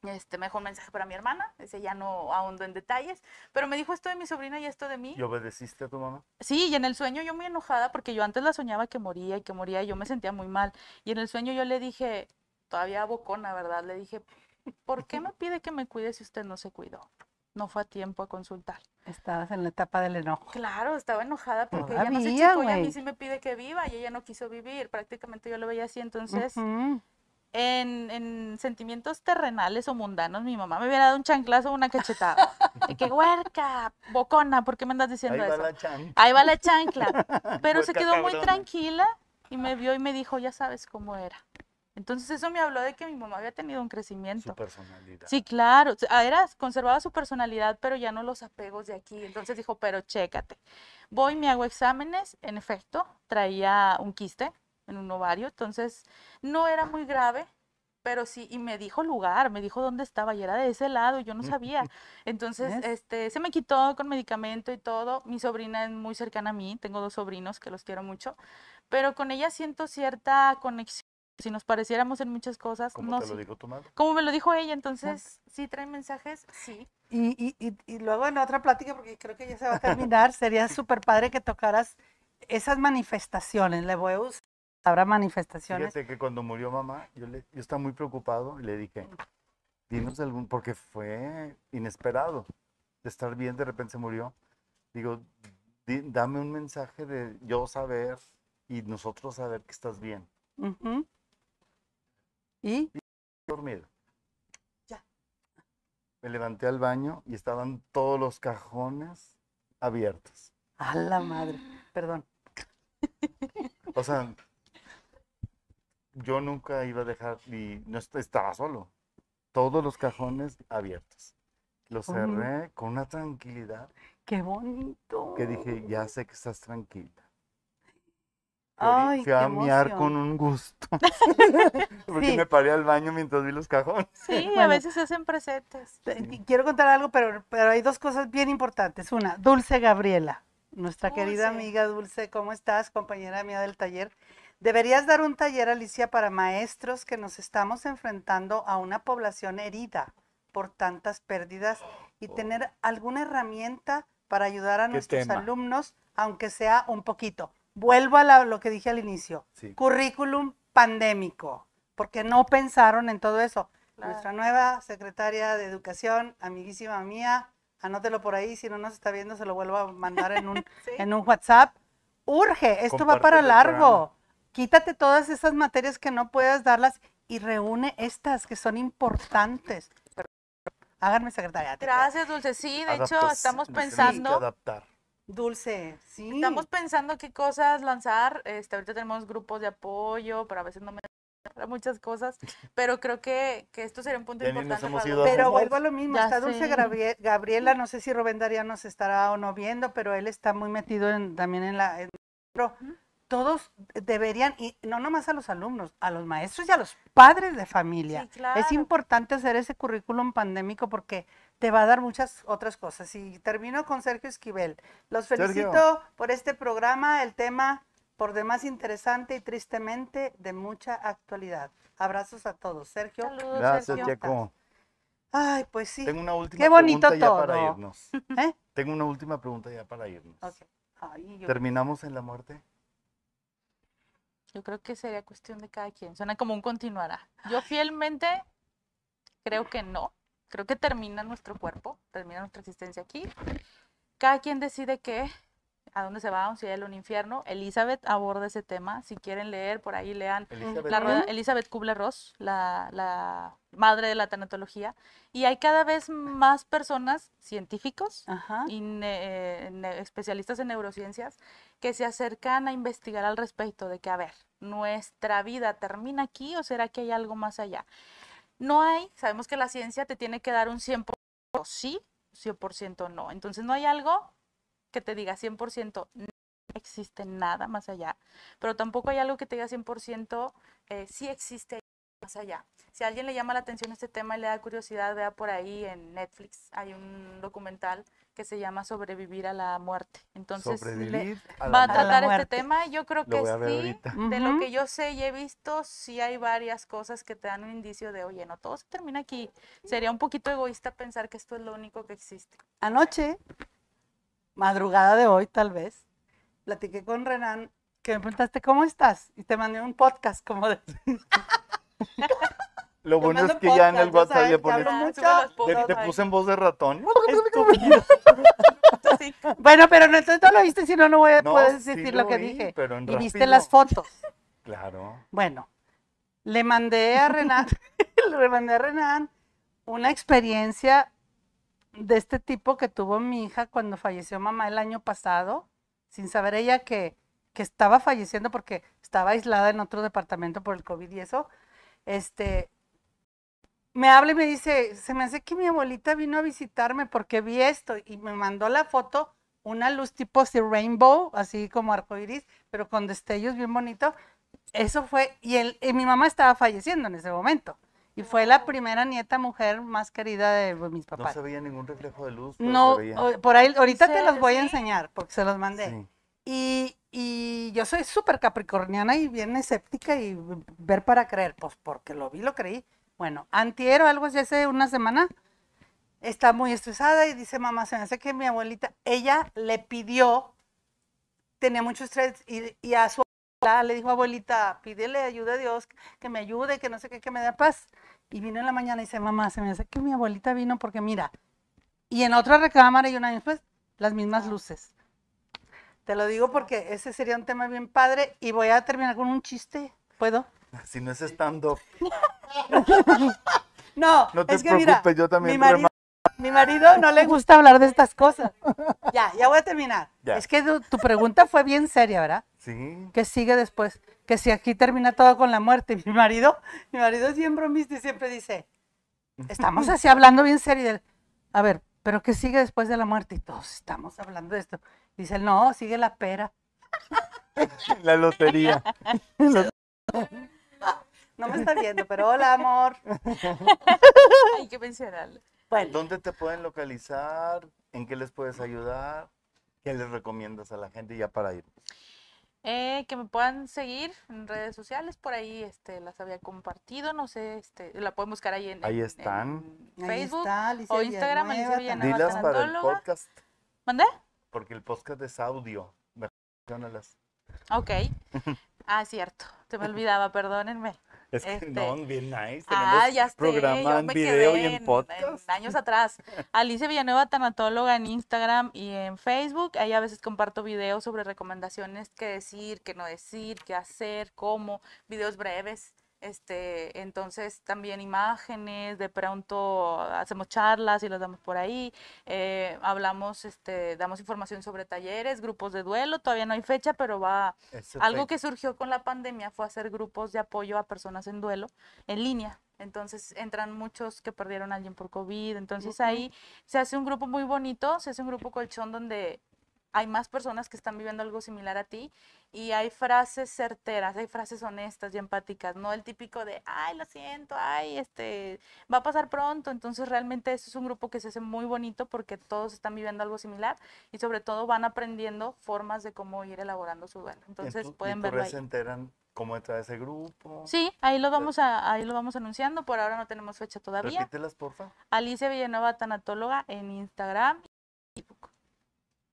este, me dejó un mensaje para mi hermana, ese ya no ahondo en detalles, pero me dijo esto de mi sobrina y esto de mí. ¿Y obedeciste a tu mamá? Sí, y en el sueño yo muy enojada porque yo antes la soñaba que moría y que moría y yo me sentía muy mal. Y en el sueño yo le dije, todavía bocona, ¿verdad? Le dije, ¿por qué me pide que me cuide si usted no se cuidó? No fue a tiempo a consultar. Estabas en la etapa del enojo. Claro, estaba enojada porque ella no se Todavía, checó y a mí sí me pide que viva y ella no quiso vivir. Prácticamente yo lo veía así. Entonces, Ujú. En, en sentimientos terrenales o mundanos, mi mamá me hubiera dado un chanclazo o una cachetada. De que, huerca, bocona, ¿por qué me andas Ahí diciendo va eso? la chan. Ahí va la chancla. Pero se quedó muy tranquila y me vio y me dijo, ya sabes cómo era. Entonces eso me habló de que mi mamá había tenido un Su crecimiento. personalidad. Sí, claro. Era, conservaba su personalidad, pero ya no los apegos de aquí. Entonces dijo, pero chécate. Voy, me hago exámenes. En efecto, traía un quiste en un ovario. Entonces no era muy grave, pero sí, y me dijo lugar, me dijo dónde estaba y era de ese lado, y yo no sabía. Entonces, este, se me quitó con medicamento y todo. Mi sobrina es muy cercana a mí, tengo dos sobrinos que los quiero mucho, pero con ella siento cierta conexión. Si nos pareciéramos en muchas cosas, ¿Cómo no te lo sí. dijo tu madre? Como me lo dijo ella, entonces, ¿sí traen mensajes? Sí. Y, y, y, y luego en otra plática, porque creo que ya se va a terminar, sería súper padre que tocaras esas manifestaciones. Le voy a usar palabra manifestaciones. Fíjate que cuando murió mamá, yo, le, yo estaba muy preocupado y le dije, dinos algún, porque fue inesperado. De estar bien, de repente se murió. Digo, di- dame un mensaje de yo saber y nosotros saber que estás bien. Ujú. Y Dormido. Ya. Me levanté al baño y estaban todos los cajones abiertos. a la madre, perdón. O sea, yo nunca iba a dejar, y no est- estaba solo. Todos los cajones abiertos. Los cerré con una tranquilidad Qué bonito. que dije, ya sé que estás tranquila. Fui a ori- Ay, fui a miar con un gusto. Porque Sí. me paré al baño mientras vi los cajones. Sí, a veces se hacen presentes. Quiero contar algo, pero, pero hay dos cosas bien importantes. Una, Dulce Gabriela, nuestra querida amiga Dulce, ¿cómo estás? Compañera mía del taller. Deberías dar un taller, Alicia, para maestros que nos estamos enfrentando a una población herida por tantas pérdidas y tener alguna herramienta para ayudar a ¿Qué nuestros tema? alumnos, aunque sea un poquito. Vuelvo a la- lo que dije al inicio. Sí. Currículum pandémico, porque no pensaron en todo eso. Claro. Nuestra nueva secretaria de Educación, amiguísima mía, anótelo por ahí, si no nos está viendo se lo vuelvo a mandar en un, Sí. en un WhatsApp. Urge, esto va para largo. programa. Quítate todas esas materias que no puedas darlas y reúne estas que son importantes. Háganme secretaria. Gracias, Dulce. Sí, de hecho, estamos nos que pensando, adaptar. Dulce, sí. estamos pensando qué cosas lanzar. Este, ahorita tenemos grupos de apoyo, pero a veces no me para muchas cosas, pero creo que, que esto sería un punto nos importante Pero vuelvo a lo mismo, Ya está Dulce. Gravie- Gabriela, no sé si Rubén Darío se estará o no viendo, pero él está muy metido en, también en la... en- pero. Todos deberían, y no nomás a los alumnos, a los maestros y a los padres de familia. Sí, claro. Es importante hacer ese currículum pandémico porque te va a dar muchas otras cosas. Y termino con Sergio Esquivel. Los Sergio. felicito por este programa, el tema por demás interesante y tristemente de mucha actualidad. Abrazos a todos. Sergio. Saludos, Gracias, Sergio. Ay, pues sí. Tengo una última Qué bonito pregunta ya para todo. irnos. ¿Eh? Tengo una última pregunta ya para irnos. Ok. Ay, yo- ¿Terminamos en la muerte? Yo creo que sería cuestión de cada quien. Suena como un continuará. Yo fielmente creo que no. Creo que termina nuestro cuerpo, termina nuestra existencia aquí. Cada quien decide qué, a dónde se va, a un cielo, un infierno. Elizabeth aborda ese tema. Si quieren leer, por ahí lean Elizabeth, la Ujú. rueda- Elizabeth Kubler-Ross, la, la madre de la tanatología. Y hay cada vez más personas, científicos, Ajá. y ne- eh, ne- especialistas en neurociencias que se acercan a investigar al respecto de que, a ver, ¿nuestra vida termina aquí o será que hay algo más allá? No hay, sabemos que la ciencia te tiene que dar un 100% sí, 100% no. Entonces no hay algo que te diga 100% no existe nada más allá, pero tampoco hay algo que te diga 100% eh, sí existe más allá. Si a alguien le llama la atención este tema y le da curiosidad, vea por ahí en Netflix, hay un documental que se llama Sobrevivir a la muerte. Entonces, le- a va a la la tratar este muerte. tema. Yo creo que a sí. ahorita. De lo que yo sé y he visto, sí hay varias cosas que te dan un indicio de, oye, no todo se termina aquí. Sería un poquito egoísta pensar que esto es lo único que existe. Anoche, madrugada de hoy tal vez, platiqué con Renan que me preguntaste cómo estás y te mandé un podcast como de... Lo bueno es que ya en el WhatsApp ya pones... te puse en voz de ratón. Sí. Bueno, pero no, entonces no lo viste, si no, no voy a No, poder sí decir lo lo que vi, dije. pero en Y viste rápido. las fotos. Claro. Bueno, le mandé a Renan, le mandé a Renan una experiencia de este tipo que tuvo mi hija cuando falleció mamá el año pasado, sin saber ella que, que estaba falleciendo porque estaba aislada en otro departamento por el COVID y eso. Este, me habla y me dice, se me hace que mi abuelita vino a visitarme porque vi esto y me mandó la foto, una luz tipo así rainbow, así como arcoiris, pero con destellos bien bonito. Eso fue, y, él, y mi mamá estaba falleciendo en ese momento. Y fue la primera nieta mujer más querida de pues, mis No papás. se veía ningún reflejo de luz. pero No, se veía. o- por ahí, ahorita te los voy a enseñar, porque se los mandé. Sí. Y, y yo soy súper capricorniana y bien escéptica y ver para creer, pues porque lo vi, lo creí. Bueno, antier o algo así hace una semana, está muy estresada y dice, mamá, se me hace que mi abuelita, ella le pidió, tenía mucho estrés y, y a su abuela le dijo, abuelita, pídele ayuda a Dios, que me ayude, que no sé qué, que me dé paz. Y vino en la mañana y dice, mamá, se me hace que mi abuelita vino porque mira, y en otra recámara y un año después, las mismas luces. Te lo digo porque ese sería un tema bien padre y voy a terminar con un chiste. ¿Puedo? Si no es stand-up, No, no te es que mira, preocupes, yo también. mi marido, mi marido no le gusta hablar de estas cosas. Ya, ya voy a terminar. Ya. Es que tu, tu pregunta fue bien seria, ¿verdad? Sí. ¿Qué sigue después? Que si aquí termina todo con la muerte. Mi marido, mi marido es bien bromista y siempre dice, estamos así hablando bien serio. A ver, ¿pero qué sigue después de la muerte? Y todos estamos hablando de esto. Dice él, no, sigue la pera. La lotería. No me está viendo, pero hola, amor. Hay que mencionarlo. Bueno, ¿Dónde te pueden localizar? ¿En qué les puedes ayudar? ¿Qué les recomiendas a la gente ya para ir? Eh, que me puedan seguir en redes sociales, por ahí este, las había compartido, no sé, este, la pueden buscar ahí en, Ahí están. en Facebook está, o Instagram, Alicia Villanueva. Dilas para el podcast, ¿Mandé? Porque el podcast es audio. Menciónalas. Ok. Ah, cierto, se me olvidaba, perdónenme. Es que Este, no, bien nice. Ah, ya sé, programa en video y en en, podcast. en años atrás. Alicia Villanueva, tanatóloga en Instagram y en Facebook. Ahí a veces comparto videos sobre recomendaciones, qué decir, qué no decir, qué hacer, cómo, videos breves. Este, entonces también imágenes, de pronto hacemos charlas y las damos por ahí. eh, hablamos, este, damos información sobre talleres, grupos de duelo. Todavía no hay fecha, pero va, algo que surgió con la pandemia fue hacer grupos de apoyo a personas en duelo en línea. Entonces entran muchos que perdieron a alguien por COVID. Entonces ahí se hace un grupo muy bonito, se hace un grupo colchón donde hay más personas que están viviendo algo similar a ti y hay frases certeras, hay frases honestas y empáticas, no el típico de, ay, lo siento, ay, este, va a pasar pronto. Entonces realmente eso es un grupo que se hace muy bonito porque todos están viviendo algo similar y sobre todo van aprendiendo formas de cómo ir elaborando su duelo. en Entonces y pueden tus verlo ahí. se enteran cómo entra ese grupo. Sí, ahí lo vamos a, ahí lo vamos anunciando. Por ahora no tenemos fecha todavía. Repítelas, porfa. Alicia Villanueva Tanatóloga en Instagram y Facebook.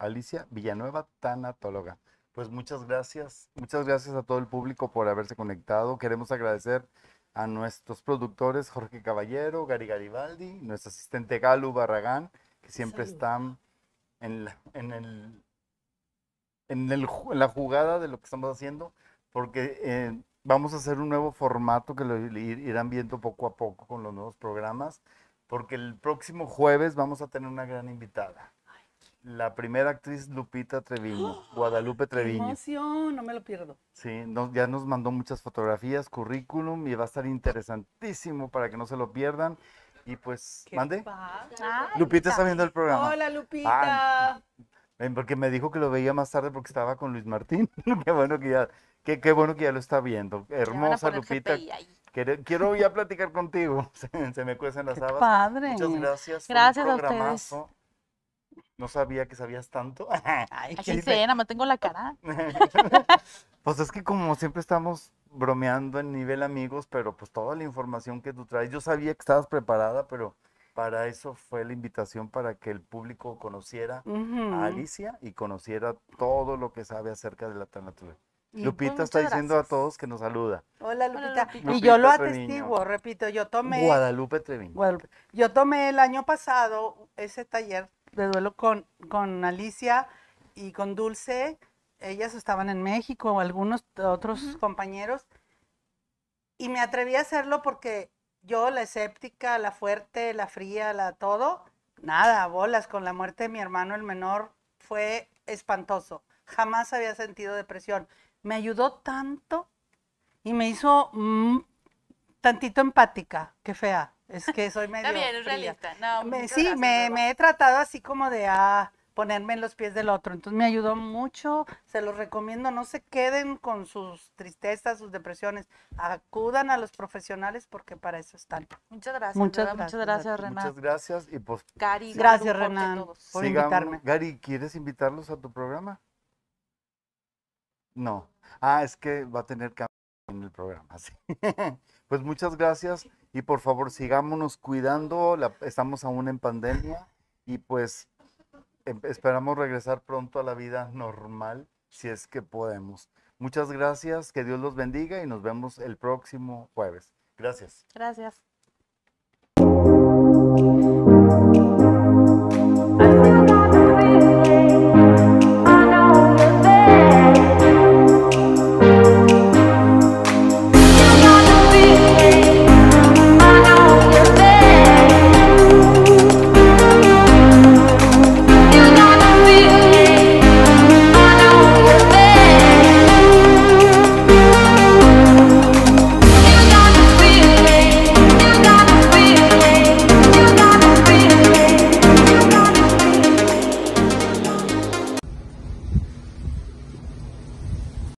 Alicia Villanueva, tanatóloga. Pues muchas gracias. Muchas gracias a todo el público por haberse conectado. Queremos agradecer a nuestros productores Jorge Caballero, Gary Garibaldi, nuestro asistente Galu Barragán, que siempre Salud. están en, la- en, el, en, el en la jugada de lo que estamos haciendo, porque eh, vamos a hacer un nuevo formato que lo ir- irán viendo poco a poco con los nuevos programas, porque el próximo jueves vamos a tener una gran invitada. La primera actriz Lupita Treviño, Guadalupe qué Treviño. emoción, no me lo pierdo. Sí, ya nos mandó muchas fotografías, currículum y va a estar interesantísimo para que no se lo pierdan. Y pues, Qué mande. Ay, Lupita está viendo el programa. Hola, Lupita. Ven, Porque me dijo que lo veía más tarde porque estaba con Luis Martín. qué bueno que ya, qué, qué bueno que ya lo está viendo. Hermosa Lupita. Quiero, quiero ya platicar contigo. Se, se me cuecen las Qué habas. padre. Muchas gracias. fue un Gracias a ustedes. No sabía que sabías tanto. Ay, Así Sí, sé, nada más tengo la cara. Pues es que como siempre estamos bromeando en nivel amigos, pero pues toda la información que tú traes, yo sabía que estabas preparada, pero para eso fue la invitación para que el público conociera a Alicia y conociera todo lo que sabe acerca de la tanatura. Lupita pues, está diciendo a gracias. todos que nos saluda. Hola, Hola, Lupita. Lupita. Y yo lo Treviño. atestiguo, repito, yo tomé, Guadalupe Treviño. Guadalupe, yo tomé el año pasado ese taller de duelo con, con Alicia y con Dulce. Ellas estaban en México, algunos otros Ujú. compañeros. Y me atreví a hacerlo porque yo, la escéptica, la fuerte, la fría, la todo, nada, bolas, con la muerte de mi hermano el menor fue espantoso. Jamás había sentido depresión. Me ayudó tanto y me hizo mm, tantito empática. Qué fea. Es que soy medio Está bien, es realista. No, Me- sí, gracias, me, me he tratado así como de ah, ponerme en los pies del otro. Entonces me ayudó mucho, se los recomiendo, no se queden con sus tristezas, sus depresiones, acudan a los profesionales porque para eso están. Muchas gracias. Muchas ¿verdad? Muchas gracias, gracias, Renan. Muchas gracias y pues Cari, Gracias, Renan, por sigamos. invitarme. Gary, ¿quieres invitarlos a tu programa? No. Ah, es que va a tener cambio en el programa, sí. Pues muchas gracias y por favor sigámonos cuidando, estamos aún en pandemia y pues em- esperamos regresar pronto a la vida normal si es que podemos. Muchas gracias, que Dios los bendiga y nos vemos el próximo jueves. Gracias. Gracias.